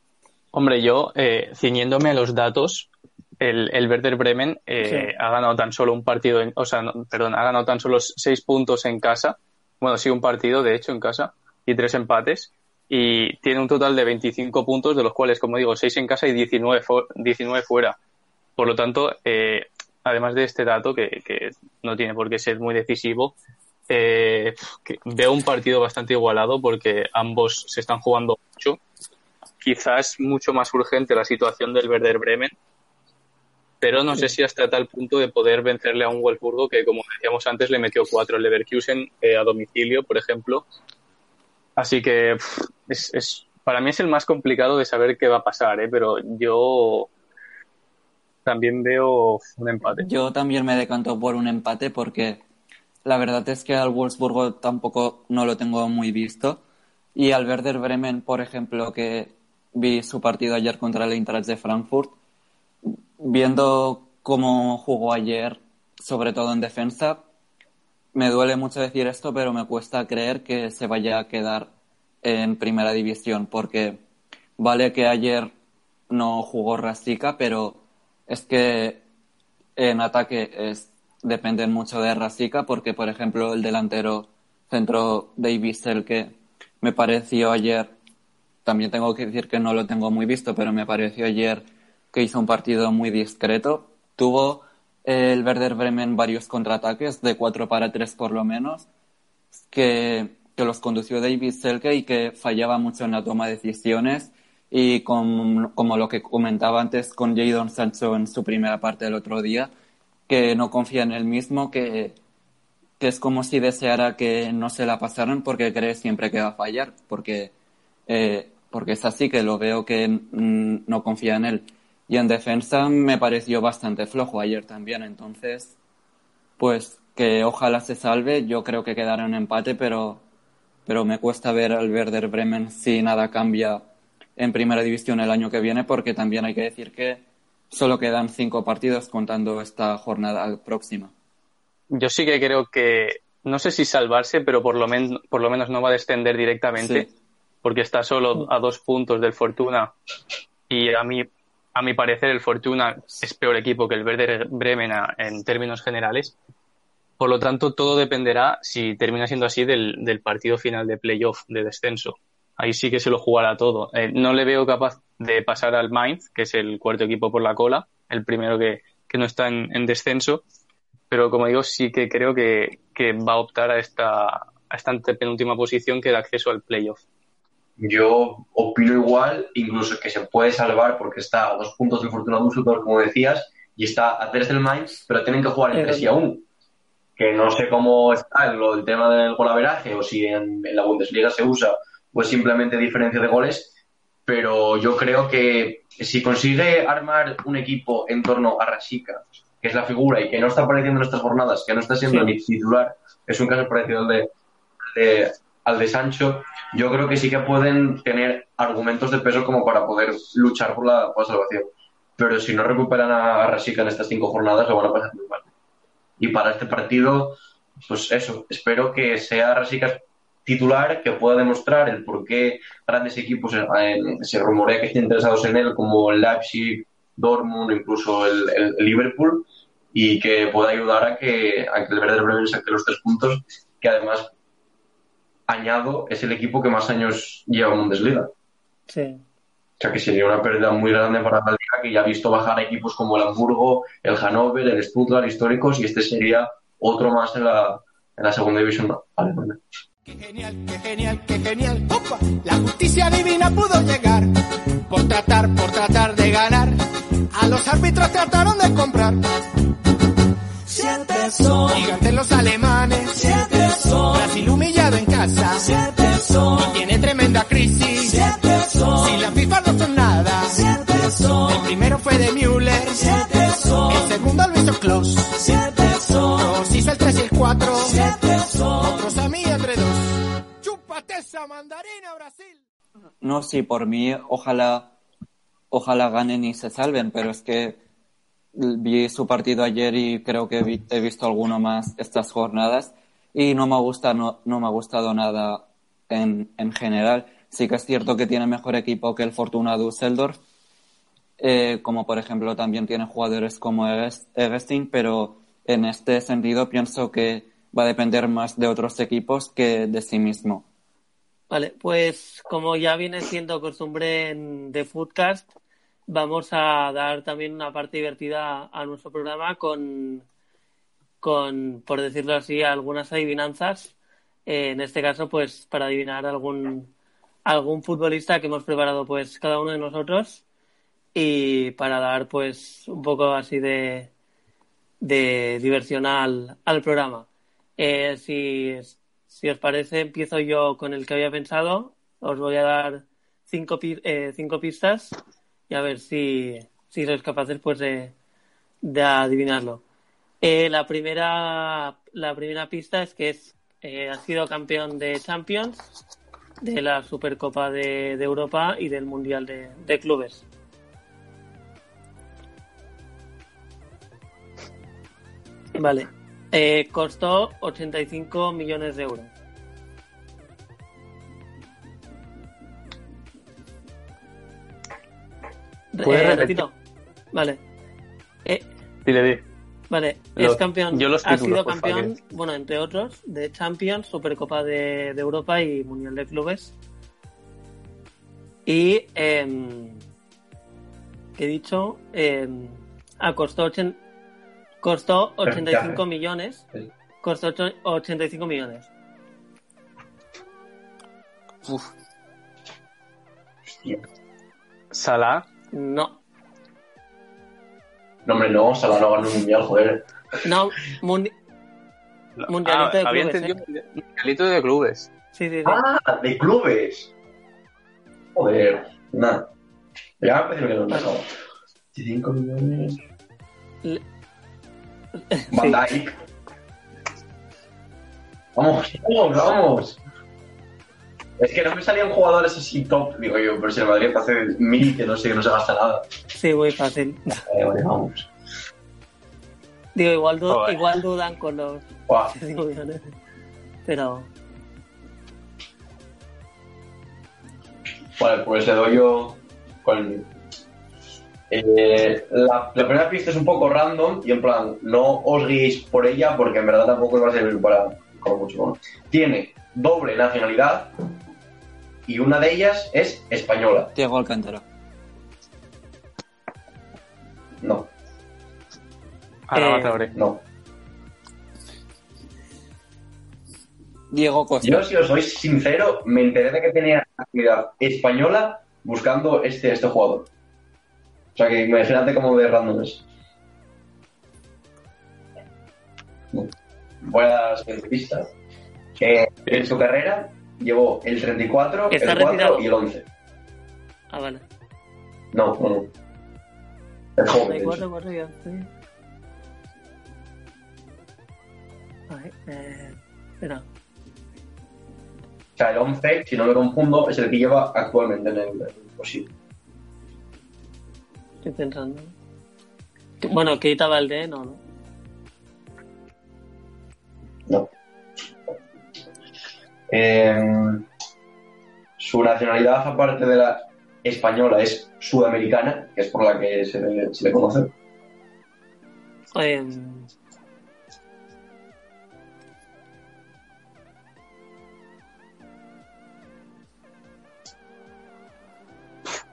Hombre, yo, eh, ciñéndome a los datos, el, el Werder Bremen eh,
Sí.
ha ganado tan solo un partido, en- o sea, no, perdón, ha ganado tan solo seis puntos en casa. Bueno, sí, un partido, de hecho, en casa, y tres empates. Y tiene un total de 25 puntos, de los cuales, como digo, seis en casa y 19, fu- 19 fuera. Por lo tanto, eh, además de este dato, que, no tiene por qué ser muy decisivo, eh, veo un partido bastante igualado porque ambos se están jugando mucho quizás mucho más urgente la situación del Werder Bremen, pero no sé si hasta tal punto de poder vencerle a un Wolfsburgo que, como decíamos antes, le metió cuatro el Leverkusen eh, a domicilio, por ejemplo. Así que es- para mí es el más complicado de saber qué va a pasar, ¿eh? pero yo también veo un empate.
Yo también me decanto por un empate porque la verdad es que al Wolfsburgo tampoco no lo tengo muy visto. Y al Werder Bremen, por ejemplo, que vi su partido ayer contra el Eintracht de Frankfurt, viendo cómo jugó ayer, sobre todo en defensa, me duele mucho decir esto, pero me cuesta creer que se vaya a quedar en primera división, porque vale que ayer no jugó Rastica, pero es que en ataque es, dependen mucho de Rastica, porque por ejemplo el delantero centro David que me pareció ayer, también tengo que decir que no lo tengo muy visto, pero me pareció ayer que hizo un partido muy discreto. Tuvo el Werder Bremen varios contraataques, de 4 para 3 por lo menos, que, que los condució David Selke y que fallaba mucho en la toma de decisiones. Y con- como lo que comentaba antes con Jadon Sancho en su primera parte del otro día, que no confía en él mismo, que, que es como si deseara que no se la pasaran porque cree siempre que va a fallar, porque, eh, porque es así que lo veo que mm, no confía en él. Y en defensa me pareció bastante flojo ayer también, entonces, pues que ojalá se salve, yo creo que quedará en empate, pero, pero me cuesta ver al Werder Bremen si nada cambia en primera división el año que viene, porque también hay que decir que solo quedan cinco partidos contando esta jornada próxima.
Yo sí que creo que, no sé si salvarse, pero por lo, men- por lo menos no va a descender directamente,
Sí.
porque está solo a dos puntos del Fortuna. Y a mí, a mi parecer, el Fortuna es peor equipo que el Werder Bremen en términos generales. Por lo tanto, todo dependerá, si termina siendo así, del, del partido final de playoff, de descenso. Ahí sí que se lo jugará todo. Eh, no le veo capaz de pasar al Mainz, que es el cuarto equipo por la cola, el primero que, que no está en, en descenso, pero como digo, sí que creo que, que va a optar a esta, a esta penúltima posición que da acceso al playoff.
Yo opino igual, incluso que se puede salvar porque está a dos puntos del Fortuna Düsseldorf, como decías, y está a tres del Mainz, pero tienen que jugar entre sí aún. Que no sé cómo está el, el tema del golaveraje o si en, en la Bundesliga se usa o es simplemente diferencia de goles, pero yo creo que si consigue armar un equipo en torno a Rashica, que es la figura y que no está apareciendo en estas jornadas, que no está siendo
Sí.
ni titular, es un caso parecido al de, de- al de Sancho, yo creo que sí que pueden tener argumentos de peso como para poder luchar por la, por la salvación. Pero si no recuperan a Rashica en estas cinco jornadas, lo van a pasar muy mal. Y para este partido, pues eso, espero que sea Rashica titular, que pueda demostrar el por qué grandes equipos eh, se rumorea que estén interesados en él, como el Leipzig, Dortmund, incluso el, Liverpool, y que pueda ayudar a que, a que el Werder Bremen saque los tres puntos, que además, añado, es el equipo que más años lleva en Bundesliga.
Sí.
O sea que sería una pérdida muy grande para la liga que ya ha visto bajar equipos como el Hamburgo, el Hannover, el Stuttgart históricos y este sería otro más en la, en la segunda división alemana.
Qué genial, qué genial, qué genial. ¡Opa! La justicia divina pudo llegar. Por tratar, por tratar de ganar. A los árbitros trataron de comprar.
Siete son,
Gigantes los alemanes.
siete son,
Brasil humillado en casa.
siete son,
Tiene tremenda crisis.
siete son,
Si la FIFA no son nada.
siete
El
son,
primero fue de Müller.
siete son,
El segundo lo hizo Klaus.
siete son,
Los hizo el 3 y el 4.
siete son.
Otros a mí entre dos.
No, sí, por mí, ojalá, ojalá ganen y se salven, pero es que vi su partido ayer y creo que he visto alguno más estas jornadas y no me gusta, no, me ha gustado nada en, en general. Sí que es cierto que tiene mejor equipo que el Fortuna Düsseldorf, eh, como por ejemplo también tiene jugadores como Eges- Egestin, pero en este sentido pienso que va a depender más de otros equipos que de sí mismo.
Vale, pues como ya viene siendo costumbre en The Foodcast, vamos a dar también una parte divertida a nuestro programa con, con por decirlo así, algunas adivinanzas. Eh, en este caso, pues para adivinar algún, algún futbolista que hemos preparado pues cada uno de nosotros y para dar pues un poco así de, de diversión al, al programa. Eh, si, si os parece, empiezo yo con el que había pensado. Os voy a dar cinco, eh, cinco pistas y a ver si, si sois capaces pues de, de adivinarlo. Eh, la primera la primera pista es que es eh, ha sido campeón de Champions, de la Supercopa de, de Europa y del Mundial de, de Clubes. Vale. Eh, costó 85 millones de euros.
¿Puedes
Eh, repito. Vale. Eh,
Dile, di.
Vale,
Los-
es campeón.
yo los
ha
títulos,
sido
por favor.
campeón, bueno, entre otros, de Champions, Supercopa de, de Europa y Mundial de Clubes. Y, em, ¿qué he dicho? Ah, costó, ochen- costó 85 millones.
Sí.
Costó ocho- 85 millones.
Uf. Salah.
No,
No, hombre, no, Salah no ganó un mundial, joder.
no, mundi- Mundialito de
Ah, había
clubes,
entendido Mundialito de clubes.
sí, sí, sí.
Ah, de clubes. Joder, nada. Ya me parece que lo he dejado. 25 millones.
Le-
Van. Vamos, vamos, vamos. Es que no me salían jugadores así top, digo yo, pero si el Madrid hace mil que no sé, que no se gasta nada.
Sí, muy fácil.
Eh, vale, vamos.
Digo, igual, du- igual dudan con los
Buah,
85 millones. Pero,
Vale, pues le doy yo con... Eh, la, la primera pista es un poco random y en plan, no os guiéis por ella porque en verdad tampoco os va a servir para mucho. ¿no? Tiene doble nacionalidad y una de ellas es española.
Diego Alcántara.
No,
Eh,
no.
Diego Costa.
Yo, si os soy sincero, me enteré de que tenía actividad española buscando este, este jugador. O sea que imagínate cómo de random es. Voy a la siguiente pista. Eh, en su carrera llevó el 34,
Está
el 4
retirado.
y el 11.
Ah, vale.
No, no, no. El joven, de hecho.
4, 4 y 11. Vale, eh, espera.
O sea, el 11, si no me confundo, es el que lleva actualmente en el, en el posible.
Estoy pensando. Bueno, Keita Valdé, no, ¿no?
No. Eh, su nacionalidad, aparte de la española, es sudamericana, que es por la que se le, se le conoce.
Eh,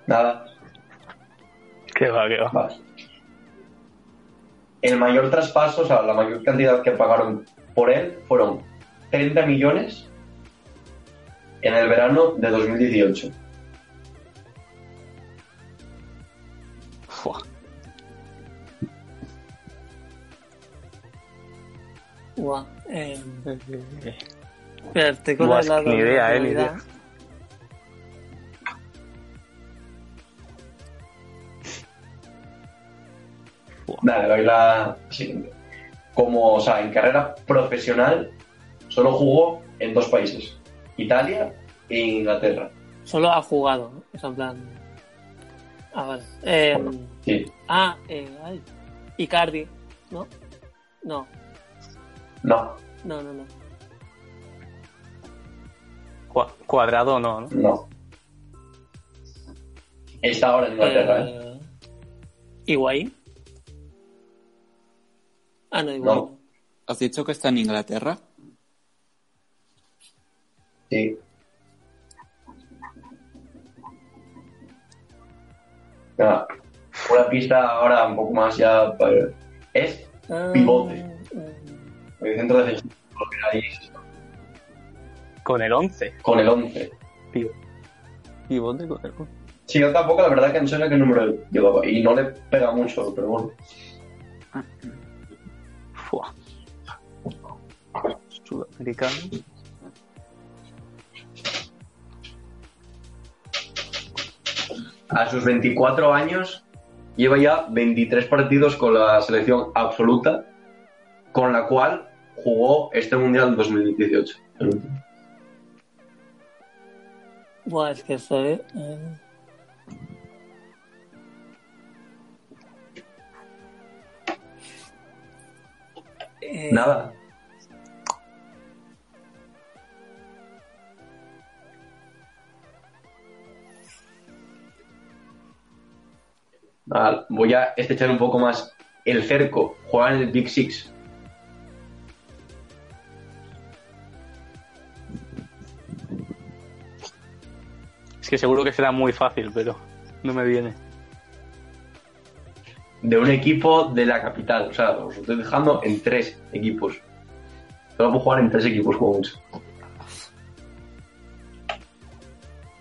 Nada,
Que va, que va.
vale. El mayor traspaso, o sea, la mayor cantidad que pagaron por él fueron 30 millones en el verano de 2018.
Fua.
guau, eh, espera, estoy con
Buah,
el lado
ni
de la
idea, eh, ni
realidad.
Dale, doy la siguiente. Como, o sea, en carrera profesional, solo jugó en dos países: Italia e Inglaterra.
Solo ha jugado, ¿no? O sea, en plan. Ah, vale. Eh,
Sí.
ah, eh, ay. Icardi, ¿no? No,
No,
no, no, no.
Cua- Cuadrado no, ¿no?
no. Está ahora en Inglaterra, ¿eh?
Eh, Higuaín. Ah, no.
No.
¿Has dicho que está en Inglaterra?
Sí. Nada, una pista ahora un poco más ya. para- Es
Ah,
Pivote.
mm,
el centro defensivo lo que hay
Con el 11.
con el 11.
Pivote con el 11.
Sí, yo tampoco, la verdad que no sé qué número llevaba. Y no le pega mucho, pero bueno.
Fua. Sudamericano.
A sus 24 años lleva ya 23 partidos con la selección absoluta, con la cual jugó este Mundial 2018. el último.
Buah, es que eh, eh,
Nada. Nada, voy a estrechar un poco más el cerco. Juega en el Big Six.
Es que seguro que será muy fácil, pero no me viene.
De un equipo de la capital. O sea, os estoy dejando en tres equipos. Solo puedo jugar en tres equipos juntos.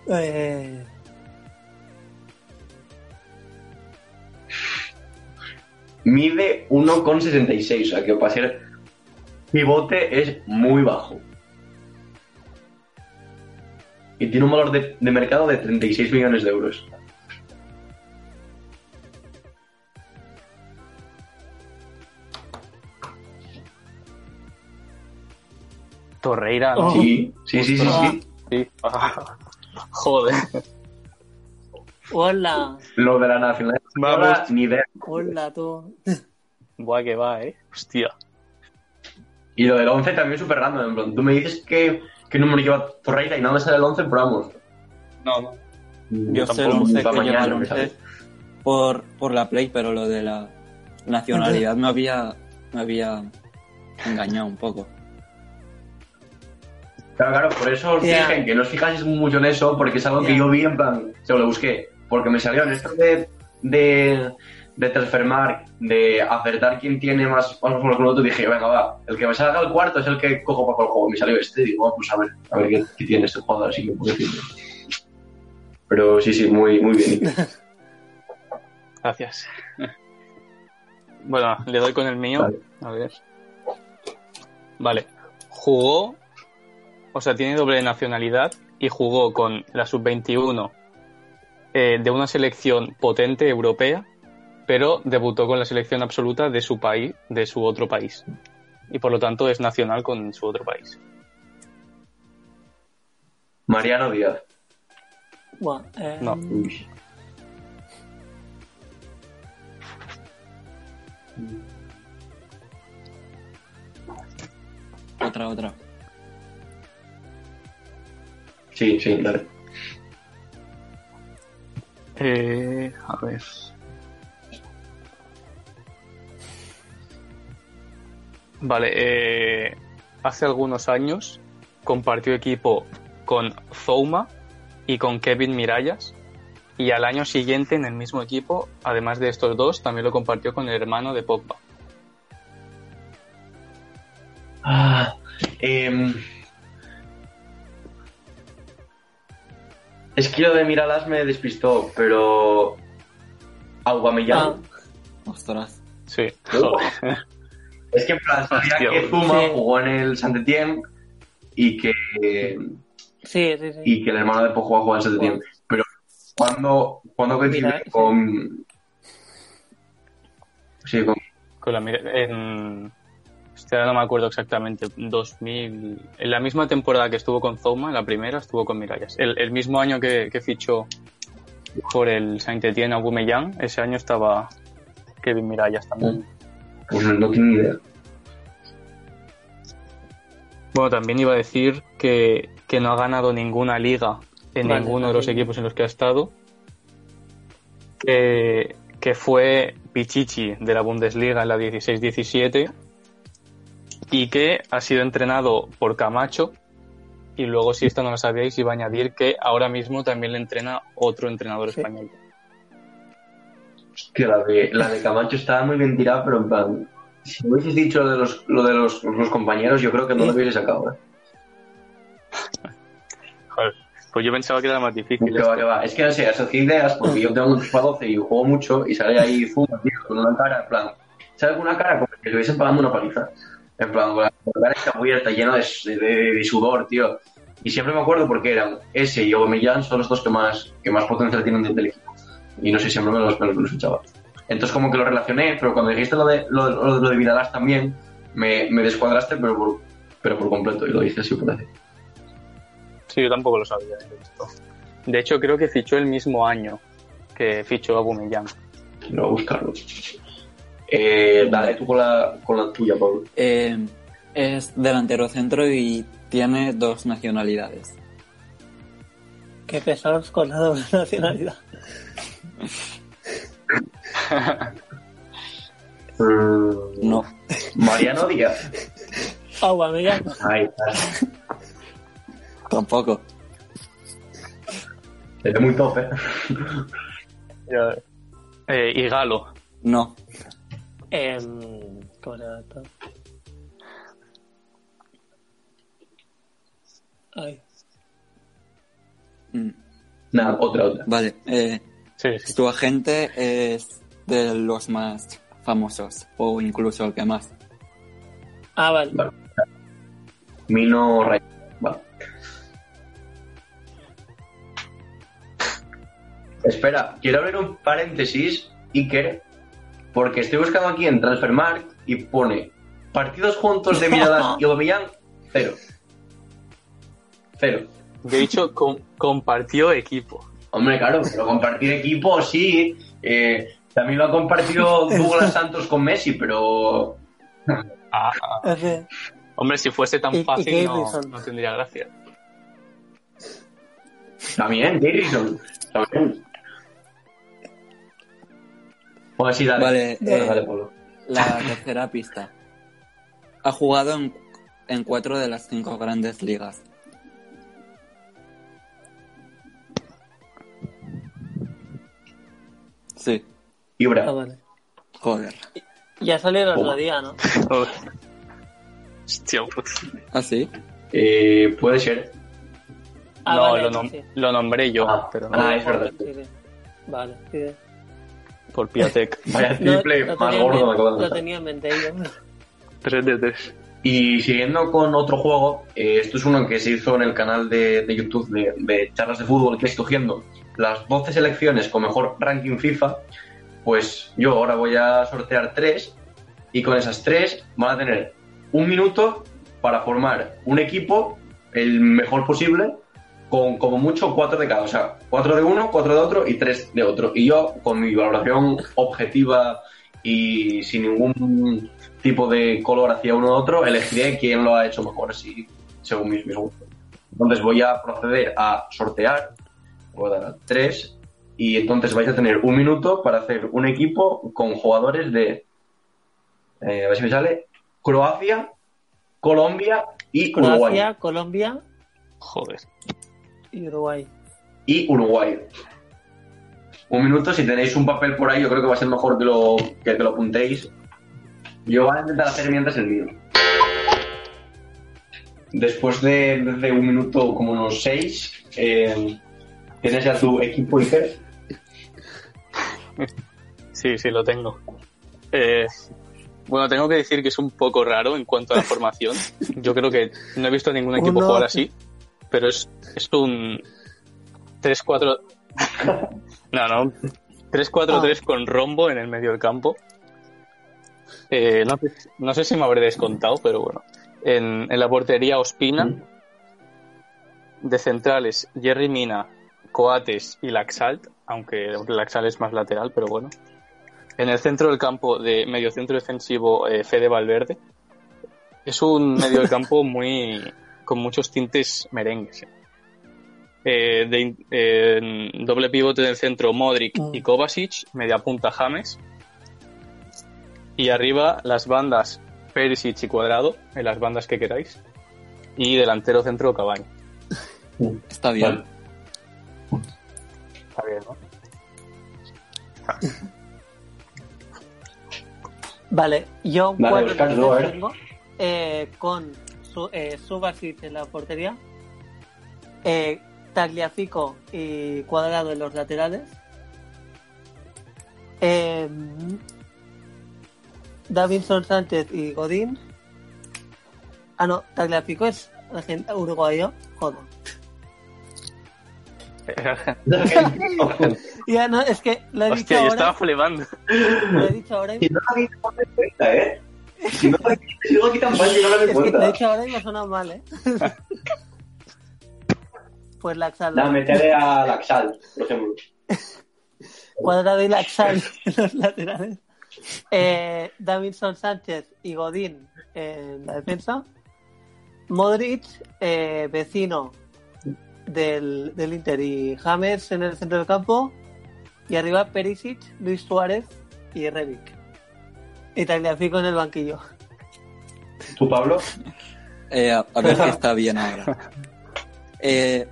eh,
Mide 1,66, o sea que para ser pivote es muy bajo. Y tiene un valor de, de mercado de 36 millones de euros.
Torreira, ¿no?
Sí, sí, sí, sí, sí.
Sí. Ah, Joder.
hola,
Lo de la nacionalidad
Vamos.
ni idea.
hola tú.
Buah, que va, eh. Hostia.
Y lo del 11 también es súper random. en plan, Tú me dices que, qué número lleva Torreira y no me sale el 11, pero vamos.
No, no.
Yo sé el
Tampoco
11
va
que lleva
mañana,
el
me
11
sale.
por, por la Play, pero lo de la nacionalidad me había, me había engañado un poco.
Claro, claro, por eso os dije que no os fijáis mucho en eso, porque es algo que yo vi en plan, se lo busqué, porque me salió en esto de, de, de Transfermarkt, de acertar quién tiene más más por el otro, dije, venga, va, el que me salga el cuarto es el que cojo para el juego. Me salió este, y digo, "Ah, pues a ver, a ver qué, qué tiene este jugador, así que puedo decirlo. Pero sí, sí, muy, muy bien.
Gracias. Bueno, le doy con el mío.
Vale.
A ver. Vale. Jugó, o sea, tiene doble nacionalidad y jugó con la sub-21 eh, de una selección potente europea, pero debutó con la selección absoluta de su país, de su otro país. Y por lo tanto es nacional con su otro país.
Mariano Díaz.
Bueno, eh,
No.
Uy.
Otra, otra.
Sí, sí, dale.
Eh, a ver. Vale, eh, hace algunos años compartió equipo con Zouma y con Kevin Mirallas. Y al año siguiente, en el mismo equipo, además de estos dos, también lo compartió con el hermano de Pogba.
Ah, em, es que lo de Miralas me despistó, pero. Aubameyang.
Ostras.
Sí, joder.
Es que en plan, sabía
Hostia,
que. Zuma
Sí.
jugó en el Saint-Étienne y que,
sí, sí, sí.
y que el hermano de Pogba jugó en Saint-Étienne. Pero cuando, cuando coincidió
Mira, sí.
con. Sí, con.
Con la en, ahora no me acuerdo exactamente, 2000, en la misma temporada que estuvo con Zouma, en la primera estuvo con Mirallas. El, el mismo año que, que fichó por el Saint-Étienne Aubameyang, ese año estaba Kevin Mirallas también.
Pues no, no tengo ni idea.
Bueno, también iba a decir que, que no ha ganado ninguna liga en
Vale,
ninguno de los equipos en los que ha estado. Que, que fue Pichichi de la Bundesliga en la 16-17 y que ha sido entrenado por Camacho. Y luego, si esto no lo sabíais, iba a añadir que ahora mismo también le entrena otro entrenador
Sí.
español.
Que la de, la de Camacho estaba muy bien tirada, pero en plan. Si me hubieses dicho lo de los, lo de los, los compañeros, yo creo que no lo hubiese sacado. ¿eh?
Joder, pues yo pensaba que era más difícil.
Que va, que va. Es que no sé, asocié ideas porque yo tengo un FIFA 12 y juego mucho y sale ahí Zuma, tío, con una cara, en plan, ¿sabes? Con una cara como que le hubiesen pagando una paliza. En plan, con la cara está abierta, llena de, de- de sudor, tío. Y siempre me acuerdo porque eran ese y Aubameyang son los dos que más, que más potencial tienen del equipo. Y no sé, siempre me los, me los, echaba. Entonces como que lo relacioné, pero cuando dijiste lo de, lo, lo- lo de Vidalás también, me, me descuadraste, pero por, pero por completo, y lo hice así por así.
Sí, yo tampoco lo sabía. De hecho, creo que fichó el mismo año que fichó Aubameyang.
Voy a buscarlo. Eh, dale tú con la, con la tuya, Pablo.
Eh, es delantero centro y tiene dos nacionalidades.
Qué pesados con la doble nacionalidad.
No.
Mariano Díaz.
Aubameyang.
Ahí está.
Tampoco.
Es muy top, ¿eh?
Eh, y Galo.
No.
Em, ¿Cómo se llama esto? Ay.
Mm,
Nada, otra, otra.
Vale. Eh,
Sí, sí.
su agente es de los más famosos o incluso el que más.
Ah, vale.
Vale. Mino Rey. Vale. Espera, quiero abrir un paréntesis, Iker, porque estoy buscando aquí en Transfermarkt y pone partidos juntos de Miradas y Aubameyang, cero. Cero.
De hecho, com- compartió equipo.
Hombre, claro, pero compartir equipo sí. Eh, también lo ha compartido Douglas Santos con Messi, pero
Ah,
Ese-
hombre, si fuese tan
Y-
fácil, no, no tendría gracia.
también, Garrison. También. Bueno, sí, dale.
Vale,
dale,
eh,
dale Pablo.
La tercera pista. Ha jugado en, en cuatro de las cinco grandes ligas. Sí.
Ibra.
Ah, vale.
Joder.
Ya salió el otro día, ¿no?
Hostia, pues.
¿Ah, sí?
Eh, puede ser.
Ah,
no,
vale,
lo, nom
sí.
lo, nombré yo.
Ah,
pero...
ah es verdad.
Sí, sí. Vale, sí
por Piatek.
Vaya
No,
triple
lo
más gordo me
Lo tenía en mente yo.
3 de 3.
Y siguiendo con otro juego, eh, esto es uno que se hizo en el canal de, de YouTube de, de charlas de fútbol, que es cogiendo las 12 selecciones con mejor ranking FIFA, pues yo ahora voy a sortear tres y con esas tres van a tener un minuto para formar un equipo el mejor posible con como mucho cuatro de cada, o sea, cuatro de uno, cuatro de otro y tres de otro. Y yo, con mi valoración objetiva y sin ningún tipo de color hacia uno u otro, elegiré quién lo ha hecho mejor, así, según mis, mis gustos. Entonces voy a proceder a sortear, voy a dar tres, y entonces vais a tener un minuto para hacer un equipo con jugadores de, eh, a ver si me sale, Croacia, Colombia y Uruguay.
Croacia, Colombia
Joder.
Y Uruguay.
y Uruguay. Un minuto, si tenéis un papel por ahí, yo creo que va a ser mejor que lo, que, que lo apuntéis. Yo voy a intentar hacer mientras el mío. Después de, de un minuto, como unos seis, eh, tienes ya tu equipo Iker.
Sí, sí, lo tengo. Eh, bueno, tengo que decir que es un poco raro en cuanto a la formación. Yo creo que no he visto a ningún equipo
Uno-
jugar así, pero es, es un 3-4... no, no. 3-4-3 con rombo en el medio del campo. Eh, no, sé- no sé si me habré descontado, pero bueno. En, en la portería Ospina. De centrales Jerry Mina, Coates y Laxalt, aunque Laxalt es más lateral, pero bueno. En el centro del campo de mediocentro defensivo eh, Fede Valverde. Es un medio del campo muy con muchos tintes merengues. Eh, de eh, en doble pivote del centro Modric y Kovacic, media punta James. Y arriba las bandas Perisic y Cuadrado, en las bandas que queráis. Y delantero centro Cavani.
Está bien.
Vale.
Está bien, ¿no?
Vale, yo un
Vale,
cuadro de eh, con su, eh, Subasic en la portería, eh, Tagliafico y Cuadrado en los laterales, eh, Davinson Sánchez y Godín. Ah, no, Tagliafico es uruguayo. Joder. Ya no, es que lo he dicho
Hostia, yo
ahora.
estaba flipando.
Lo he dicho ahora y
Si no lo dices, no me cuenta, ¿eh? Si no sigo aquí tan fácil, no me
Es que he
cuenta.
dicho ahora y me sonado mal, ¿eh? pues Laxal.
Nada, meteré a Laxal, por ejemplo.
Cuadrado y Laxal en los laterales. Eh, Davinson Sánchez y Godín en la defensa. Modric, eh, vecino del, del Inter y James en el centro del campo. Y arriba Perisic, Luis Suárez y Rebic. Y Tagliafico en el banquillo.
¿Tú, Pablo?
Eh, a, a ver si está bien ahora. Eh,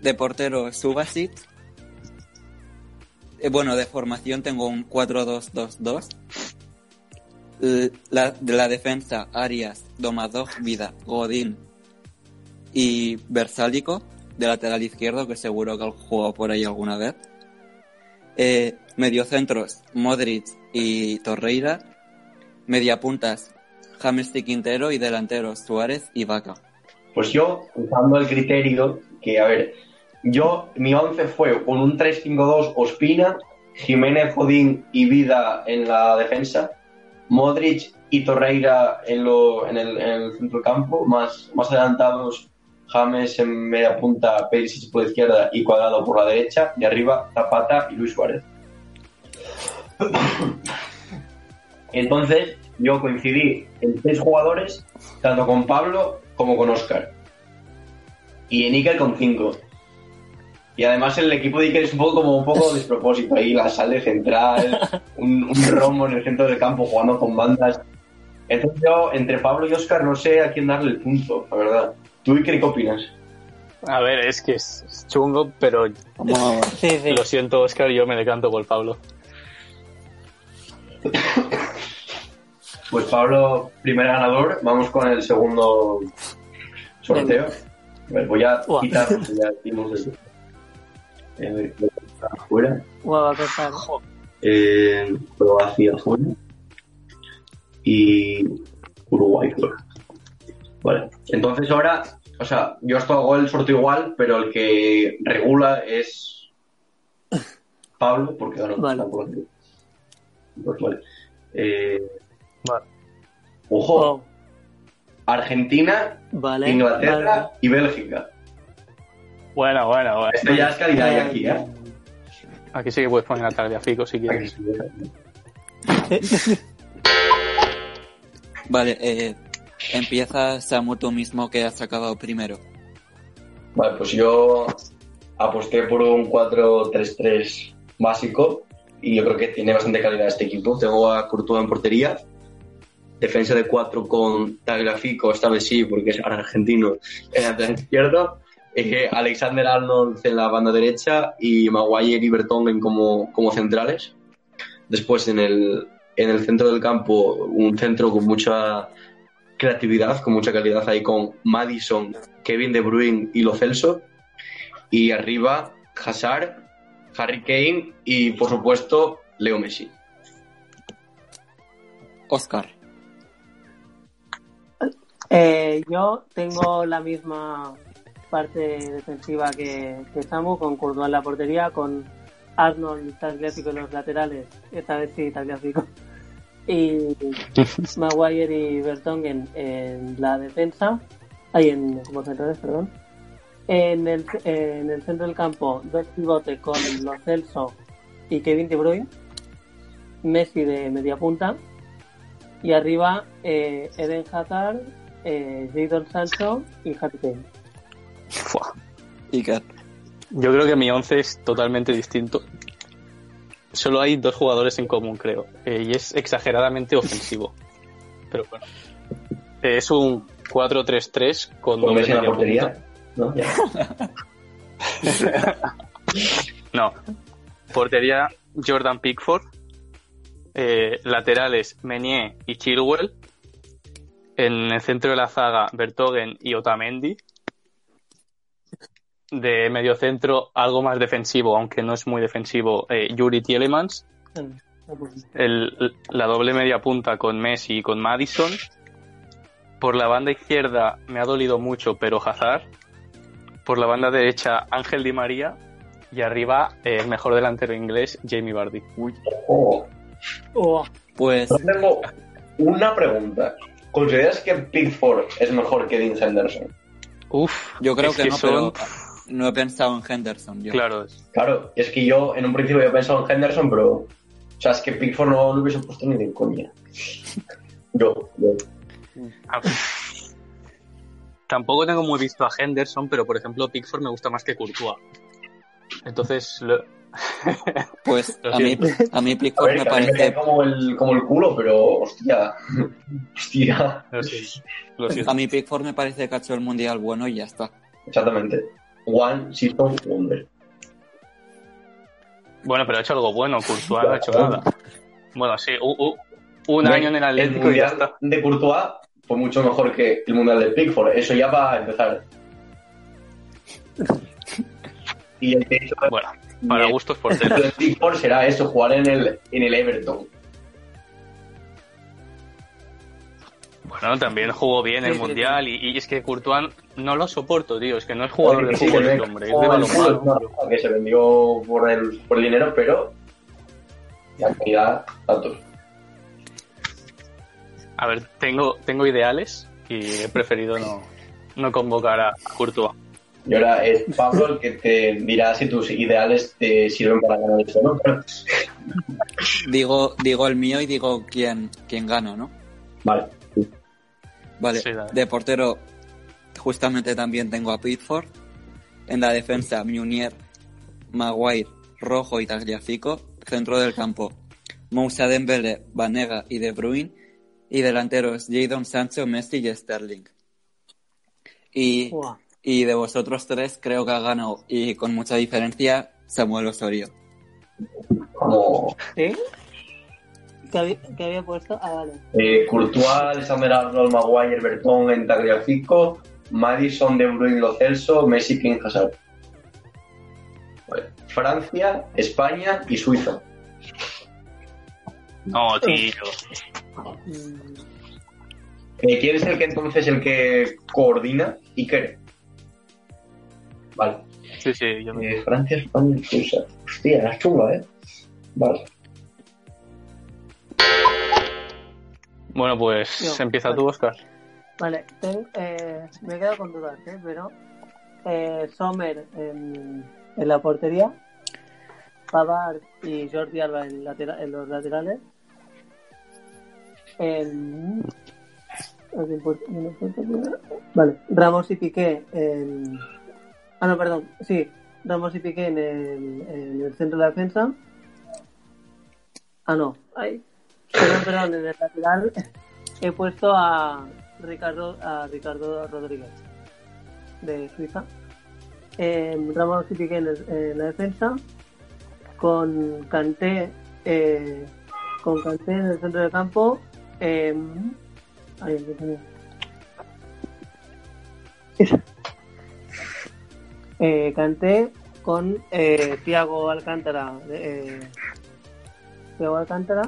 de portero, Subasic. Eh, bueno, de formación tengo un 4-2-2-2. L- La, de la defensa, Arias, Domadov, Vida, Godín y Versálico, de lateral izquierdo, que seguro que jugado por ahí alguna vez. Eh, mediocentros, Modric y Torreira. Mediapuntas, James y Quintero y delanteros, Suárez y Vaca.
Pues yo, usando el criterio que, a ver, yo, mi 11 fue con un 3-5-2 Ospina, Jiménez, Jodín y Vida en la defensa, Modric y Torreira en, lo, en, el, en el centro campo, más, más adelantados James en media punta, Perisic por la izquierda y Cuadrado por la derecha, y arriba Zapata y Luis Suárez. Entonces, yo coincidí en tres jugadores, tanto con Pablo como con Oscar. Y en Iker con cinco. Y además el equipo de Iker es un poco como un poco despropósito. Ahí la sale central, un, un romo en el centro del campo jugando con bandas. Entonces yo, entre Pablo y Oscar, no sé a quién darle el punto, la verdad. ¿Tú, Iker, qué opinas?
A ver, es que es chungo, pero.
Sí, sí.
lo siento, Oscar, yo me decanto por Pablo.
Pues Pablo, primer ganador. Vamos con el segundo sorteo. A ver, voy a quitar, ya hicimos el, afuera.
A costar.
Eh, Croacia fuera. Y Uruguay fuera. Vale. Entonces ahora, o sea, yo esto hago el sorteo igual, pero el que regula es Pablo, porque ganó
Vale.
tampoco antes. Pues vale. Eh,
Vale.
ojo,
Oh,
Argentina,
vale.
Inglaterra
vale.
y Bélgica.
Bueno, bueno, bueno.
Esto ya es calidad de aquí, ¿eh?
Aquí sí que puedes poner a Tagliafico si
Aquí
quieres.
sí.
Vale, eh, empieza Samu tú mismo que has acabado primero.
Vale, pues yo aposté por un 4-3-3 básico y yo creo que tiene bastante calidad este equipo. Tengo a Courtois en portería, defensa de 4 con Tagliafico, esta vez sí, porque es argentino, en izquierdo, eh, Alexander Arnold en la banda derecha y Maguire y como, como centrales. Después en el, en el centro del campo, un centro con mucha creatividad, con mucha calidad ahí con Madison, Kevin De Bruyne y Lo Celso. Y arriba, Hazard, Harry Kane y, por supuesto, Leo Messi.
Oscar.
Eh, yo tengo la misma parte defensiva que, que Samu, con Courtois en la portería, con Arnold Tagliafico en los laterales, esta vez sí Tagliafico, y Maguire y Vertonghen en la defensa, ahí en, como centrales, perdón. En el, en el centro del campo, dos pivotes con Lo Celso y Kevin De Bruyne, Messi de media punta, y arriba eh, Eden Hazard, eh, Jadon Sancho y Harry Kane.
Fua.
Iker.
Yo creo que mi 11 es totalmente distinto. Solo hay dos jugadores en común, creo. eh, y es exageradamente ofensivo. Pero bueno. Eh, es un 4-3-3 con
Con
doble
en la portería.
punta.
¿no? Ya.
No. Portería Jordan Pickford. Eh, laterales Menier y Chilwell. En el centro de la zaga Bertogen y Otamendi. De medio centro algo más defensivo, aunque no es muy defensivo, eh, Yuri Tielemans. El- la doble media punta con Messi y con Madison. Por la banda izquierda me ha dolido mucho, pero Hazard. Por la banda derecha Ángel Di María. Y arriba eh, el mejor delantero inglés, Jamie Vardy.
Ojo.
Oh,
Pues
Yo tengo una pregunta. ¿Consideras que Pickford es mejor que Dean Henderson?
Uf,
yo creo
es
que, no,
son-
pero no he pensado en Henderson. Yo.
Claro, es-
Claro, es que yo en un principio había pensado en Henderson, pero. O sea, es que Pickford no lo hubiese puesto ni de coña. Yo, yo.
Tampoco tengo muy visto a Henderson, pero por ejemplo Pickford me gusta más que Courtois. Entonces, lo-
Pues a mí, a mí
A ver,
me
que mí me
parece
como el, como el culo, pero hostia. hostia.
lo siento. Lo siento.
a mí Pickford me parece que ha hecho el mundial bueno y ya está.
Exactamente. One Season Wonder.
Bueno, pero ha hecho algo bueno, Courtois no ha hecho nada. Bueno, sí, u- u- un año en el
El
Atlético y ya está.
de Courtois fue mucho mejor que el mundial de Pickford. Eso ya va a empezar. Y el techo
Bueno, para
Bien.
gustos porteros.
de Pickford será eso, jugar en el, en el Everton.
Bueno, también jugó bien el
Sí, sí,
Mundial y, y es que Courtois no lo soporto, tío. Es que no es jugador de fútbol, hombre, es de
el
balonmano.
no, que se vendió por el, por el dinero, pero la calidad, tantos.
A ver, tengo, tengo ideales y he preferido no, no convocar a, a Courtois.
Y ahora es Pablo el que te dirá si tus ideales te sirven para ganar esto, ¿no?
Digo, digo el mío y digo quién, quién gana, ¿no?
Vale.
Vale,
Sí,
de portero justamente también tengo a Pickford. En la defensa, Munier, Maguire, Rojo y Tagliafico. Centro del campo, Moussa Dembele, Vanega y De Bruyne. Y delanteros, Jadon Sancho, Messi y Sterling. Y. y de vosotros tres creo que ha ganado, y con mucha diferencia, Samuel Osorio.
¿Sí? ¿Qué había, qué había puesto? Ah, vale.
Eh, Courtois, Alexander Arnold, Maguire, Bertón, Tagliafico, Madison, De Bruyne, Lo Celso, Messi, King, Hazard. Vale. Francia, España y Suiza.
No, tío.
Eh, ¿Quién es el que entonces el que coordina Iker? Vale.
Sí, sí, yo me...
Eh, Francia, España y Suiza. Hostia, es chula, ¿eh? Vale.
Bueno, pues empieza
vale.
tú, Oscar.
Vale, ten- eh, me he quedado con dudas, ¿eh? Pero eh, Sommer en, en la portería, Pavard y Jordi Alba en, latera- en los laterales. Portería- Vale, Ramos y Piqué en... Ah, no, perdón, sí, Ramos y Piqué en el, en el centro de la defensa. Ah, no, ay. Perdón, perdón, en el lateral he puesto a Ricardo, a Ricardo Rodríguez de Suiza. Eh, Ramos y Piqué en, el- en la defensa. Con Kanté, eh, con Kanté en el centro del campo. Eh, ay. Eh, Kanté con eh, Thiago Alcántara. Eh, Thiago Alcántara.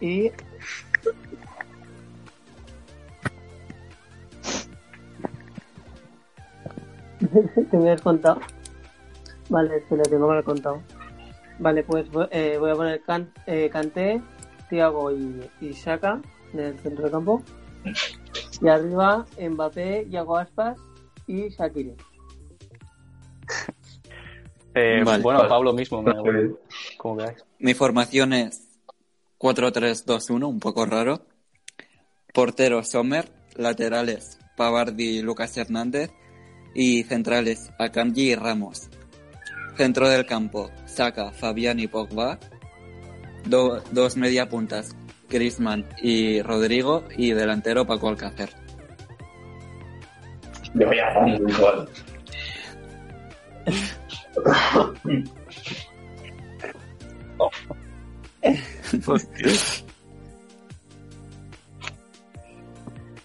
Y te me has contado. Vale, espera, tengo mal contado. Vale, pues vo- eh, voy a poner Can, eh, Kanté, Thiago y, y Shaka en el centro del campo. Y arriba Mbappé, Yago Aspas y Shakiri.
Eh,
Vale.
bueno,
Vale.
Pablo mismo, me
Eh,
como veáis.
Mi formación es 4-3-2-1, un poco raro. Portero Sommer, laterales Pavard y Lucas Hernández y centrales Akanji y Ramos. Centro del campo, Saka, Fabián y Pogba. Do- dos media puntas, Griezmann y Rodrigo y delantero Paco Alcácer.
Yo ya, vamos, igual.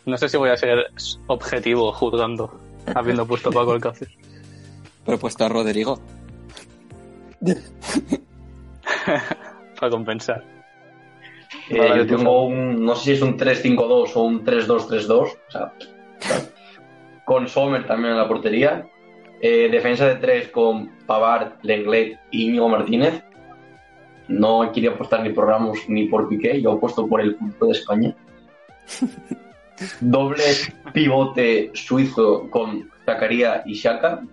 No sé si voy a ser objetivo juzgando, habiendo puesto Paco Alcácer.
Pero he puesto a Rodrigo.
Para compensar.
Eh,
Vale,
yo
tú.
tengo un, no sé si es un 3-5-2 o un 3-2-3-2, o sea, con Sommer también en la portería. Eh, defensa de tres con Pavard, Lenglet y Íñigo Martínez. No quería apostar ni por Ramos ni por Piqué, yo he puesto por el punto de España. Doble pivote suizo con Zakaria y Shaka.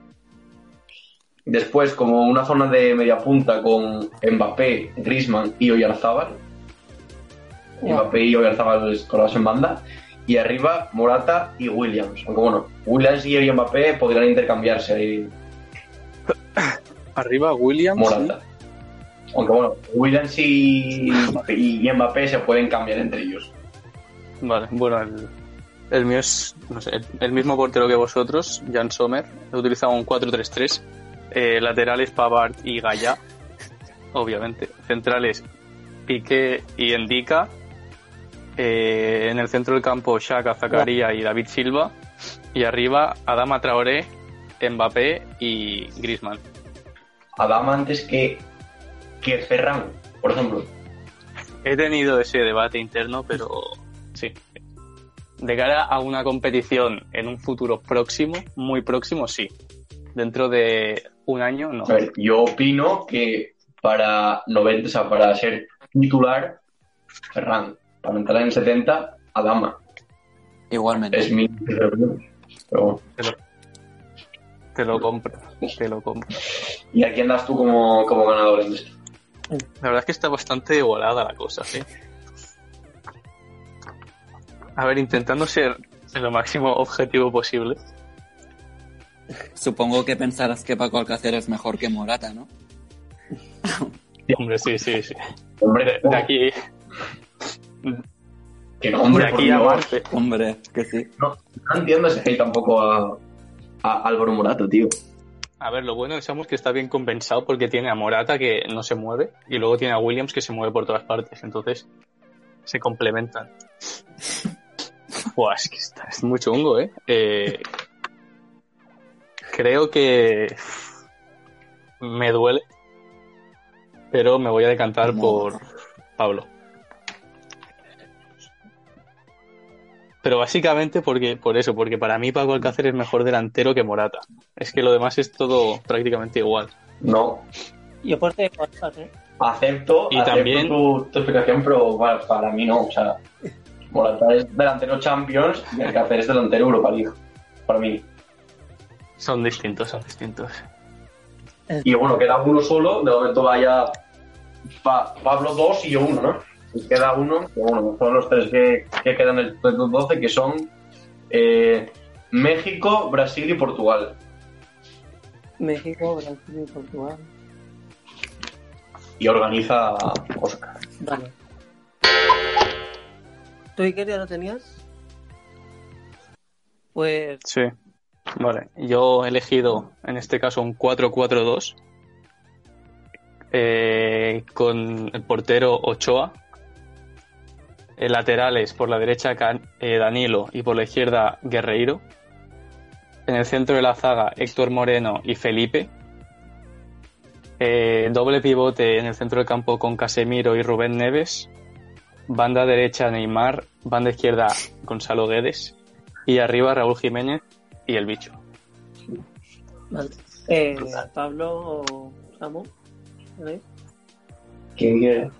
Después, como una zona de media punta con Mbappé, Griezmann y Oyarzábal. Mbappé y Oyarzábal colados en banda. Y arriba, Morata y Williams. Aunque bueno, Williams y Mbappé podrían intercambiarse ahí.
Arriba Williams.
Morata. Aunque bueno, Williams y, y Mbappé se pueden cambiar entre ellos.
Vale, bueno, el, el mío es, no sé, el, el mismo portero que vosotros, Jan Sommer. He utilizado un 4-3-3. Eh, laterales Pavard y Gaya, obviamente. Centrales Piqué y Endika. Eh, en el centro del campo Shaka, Zakaria y David Silva. Y arriba Adama Traoré, Mbappé y Griezmann.
Adama antes que, que Ferran, por ejemplo.
He tenido ese debate interno, pero sí. De cara a una competición en un futuro próximo, muy próximo, sí. Dentro de un año, no.
A ver, yo opino que para 90, o sea, para ser titular, Ferran. Para entrar en el 70, Adama.
Igualmente.
Es mi. Pero bueno.
Te lo compro, te lo compro.
¿Y a quién das tú como, como ganador en esto?
La verdad es que está bastante igualada la cosa, sí. A ver, intentando ser lo máximo objetivo posible.
Supongo que pensarás que Paco Alcácer es mejor que Morata, ¿no?
Hombre, sí, sí, sí.
Hombre,
de aquí,
que no, hombre, por
aquí a
Dios.
Marte.
Hombre, que sí.
No, no entiendo ese hate tampoco a, a Álvaro Morato, tío.
A ver, lo bueno de es que está bien compensado porque tiene a Morata que no se mueve y luego tiene a Williams que se mueve por todas partes. Entonces se complementan. Buah, es que está, es muy chungo, ¿eh? Eh, Creo que me duele, pero me voy a decantar por Pablo. Pero básicamente porque, por eso, porque para mí Paco Alcácer es mejor delantero que Morata. Es que lo demás es todo prácticamente igual.
No,
Yo por te cosas, ¿eh?
acepto,
Y
acepto
también-
tu, tu explicación, pero para, para mí no. O sea, Morata es delantero Champions y Alcácer es delantero Europa League. Para mí.
Son distintos, son distintos.
Y bueno, queda uno solo. De momento vaya Pa- Pablo dos y yo uno, ¿no? Y queda uno, que bueno, son los tres que, que quedan en el top 12, que son eh, México, Brasil y Portugal.
México, Brasil y Portugal.
Y organiza Oscar.
Vale. ¿Tú Iker ya lo tenías? Pues
Sí. Vale, yo he elegido en este caso un 4-4-2 eh, con el portero Ochoa, eh, laterales por la derecha Can- eh, Danilo y por la izquierda Guerreiro, en el centro de la zaga Héctor Moreno y Felipe, eh, doble pivote en el centro del campo con Casemiro y Rubén Neves, banda derecha Neymar, banda izquierda Gonzalo Guedes y arriba Raúl Jiménez y el bicho.
vale. Eh, Pablo o Samu.
¿Quién quiere?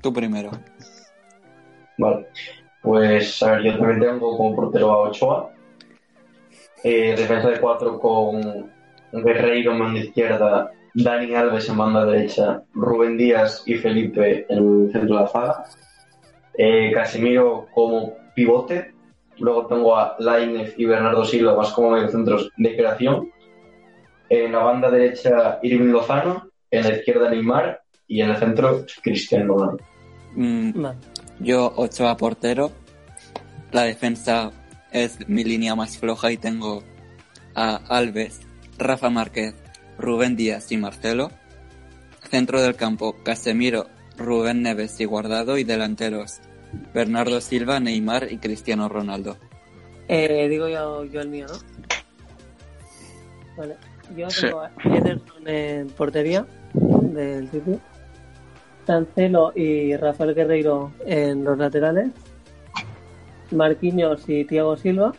Tú primero.
Vale. Pues, a ver, yo también tengo como portero a Ochoa. Eh, defensa de cuatro con Guerreiro en banda izquierda, Dani Alves en banda derecha, Rubén Díaz y Felipe en el centro de la zaga. Eh, Casemiro como pivote. Luego tengo a Lainez y Bernardo Silva más como mediocentros de creación. En la banda derecha Irving Lozano, en la izquierda Neymar y en el centro Cristiano Ronaldo.
Mm,
Vale.
yo, Ochoa portero. La defensa es mi línea más floja y tengo a Alves, Rafa Márquez, Rubén Díaz y Marcelo. Centro del campo, Casemiro, Rubén Neves y Guardado. Y delanteros, Bernardo Silva, Neymar y Cristiano Ronaldo.
Eh, digo yo, yo el mío, ¿no? Vale. Yo
Sí.
tengo a Ederson en portería del City. Cancelo y Rafael Guerreiro en los laterales. Marquinhos y Thiago Silva.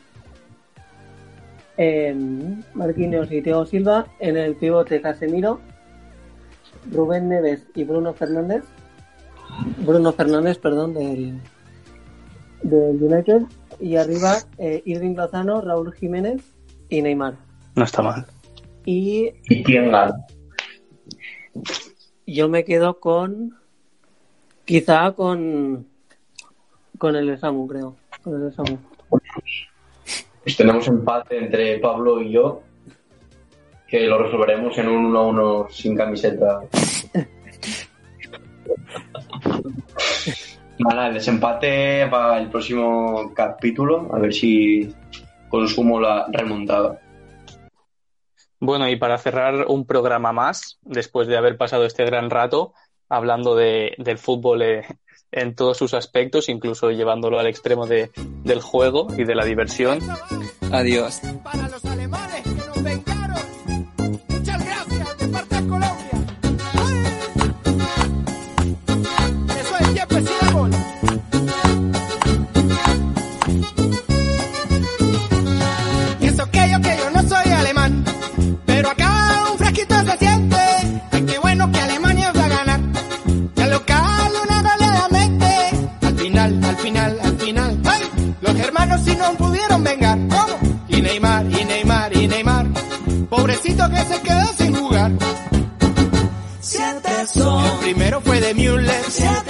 En Marquinhos y Thiago Silva. En el pivote Casemiro. Rubén Neves y Bruno Fernández. Bruno Fernández, perdón, del, del United. Y arriba eh, Irving Lozano, Raúl Jiménez y Neymar.
No está mal.
Y
¿Y
yo me quedo con. Quizá con. Con el Samu, creo. Con el Samu.
Pues tenemos empate entre Pablo y yo, que lo resolveremos en un 1-1 sin camiseta. Nada, el desempate para el próximo capítulo, a ver si consumo la remontada.
Bueno, y para cerrar un programa más, después de haber pasado este gran rato hablando de, del fútbol eh, en todos sus aspectos, incluso llevándolo al extremo de, del juego y de la diversión,
Adiós.
Que se quedó sin jugar.
Siete son,
El primero fue de Müller.
siete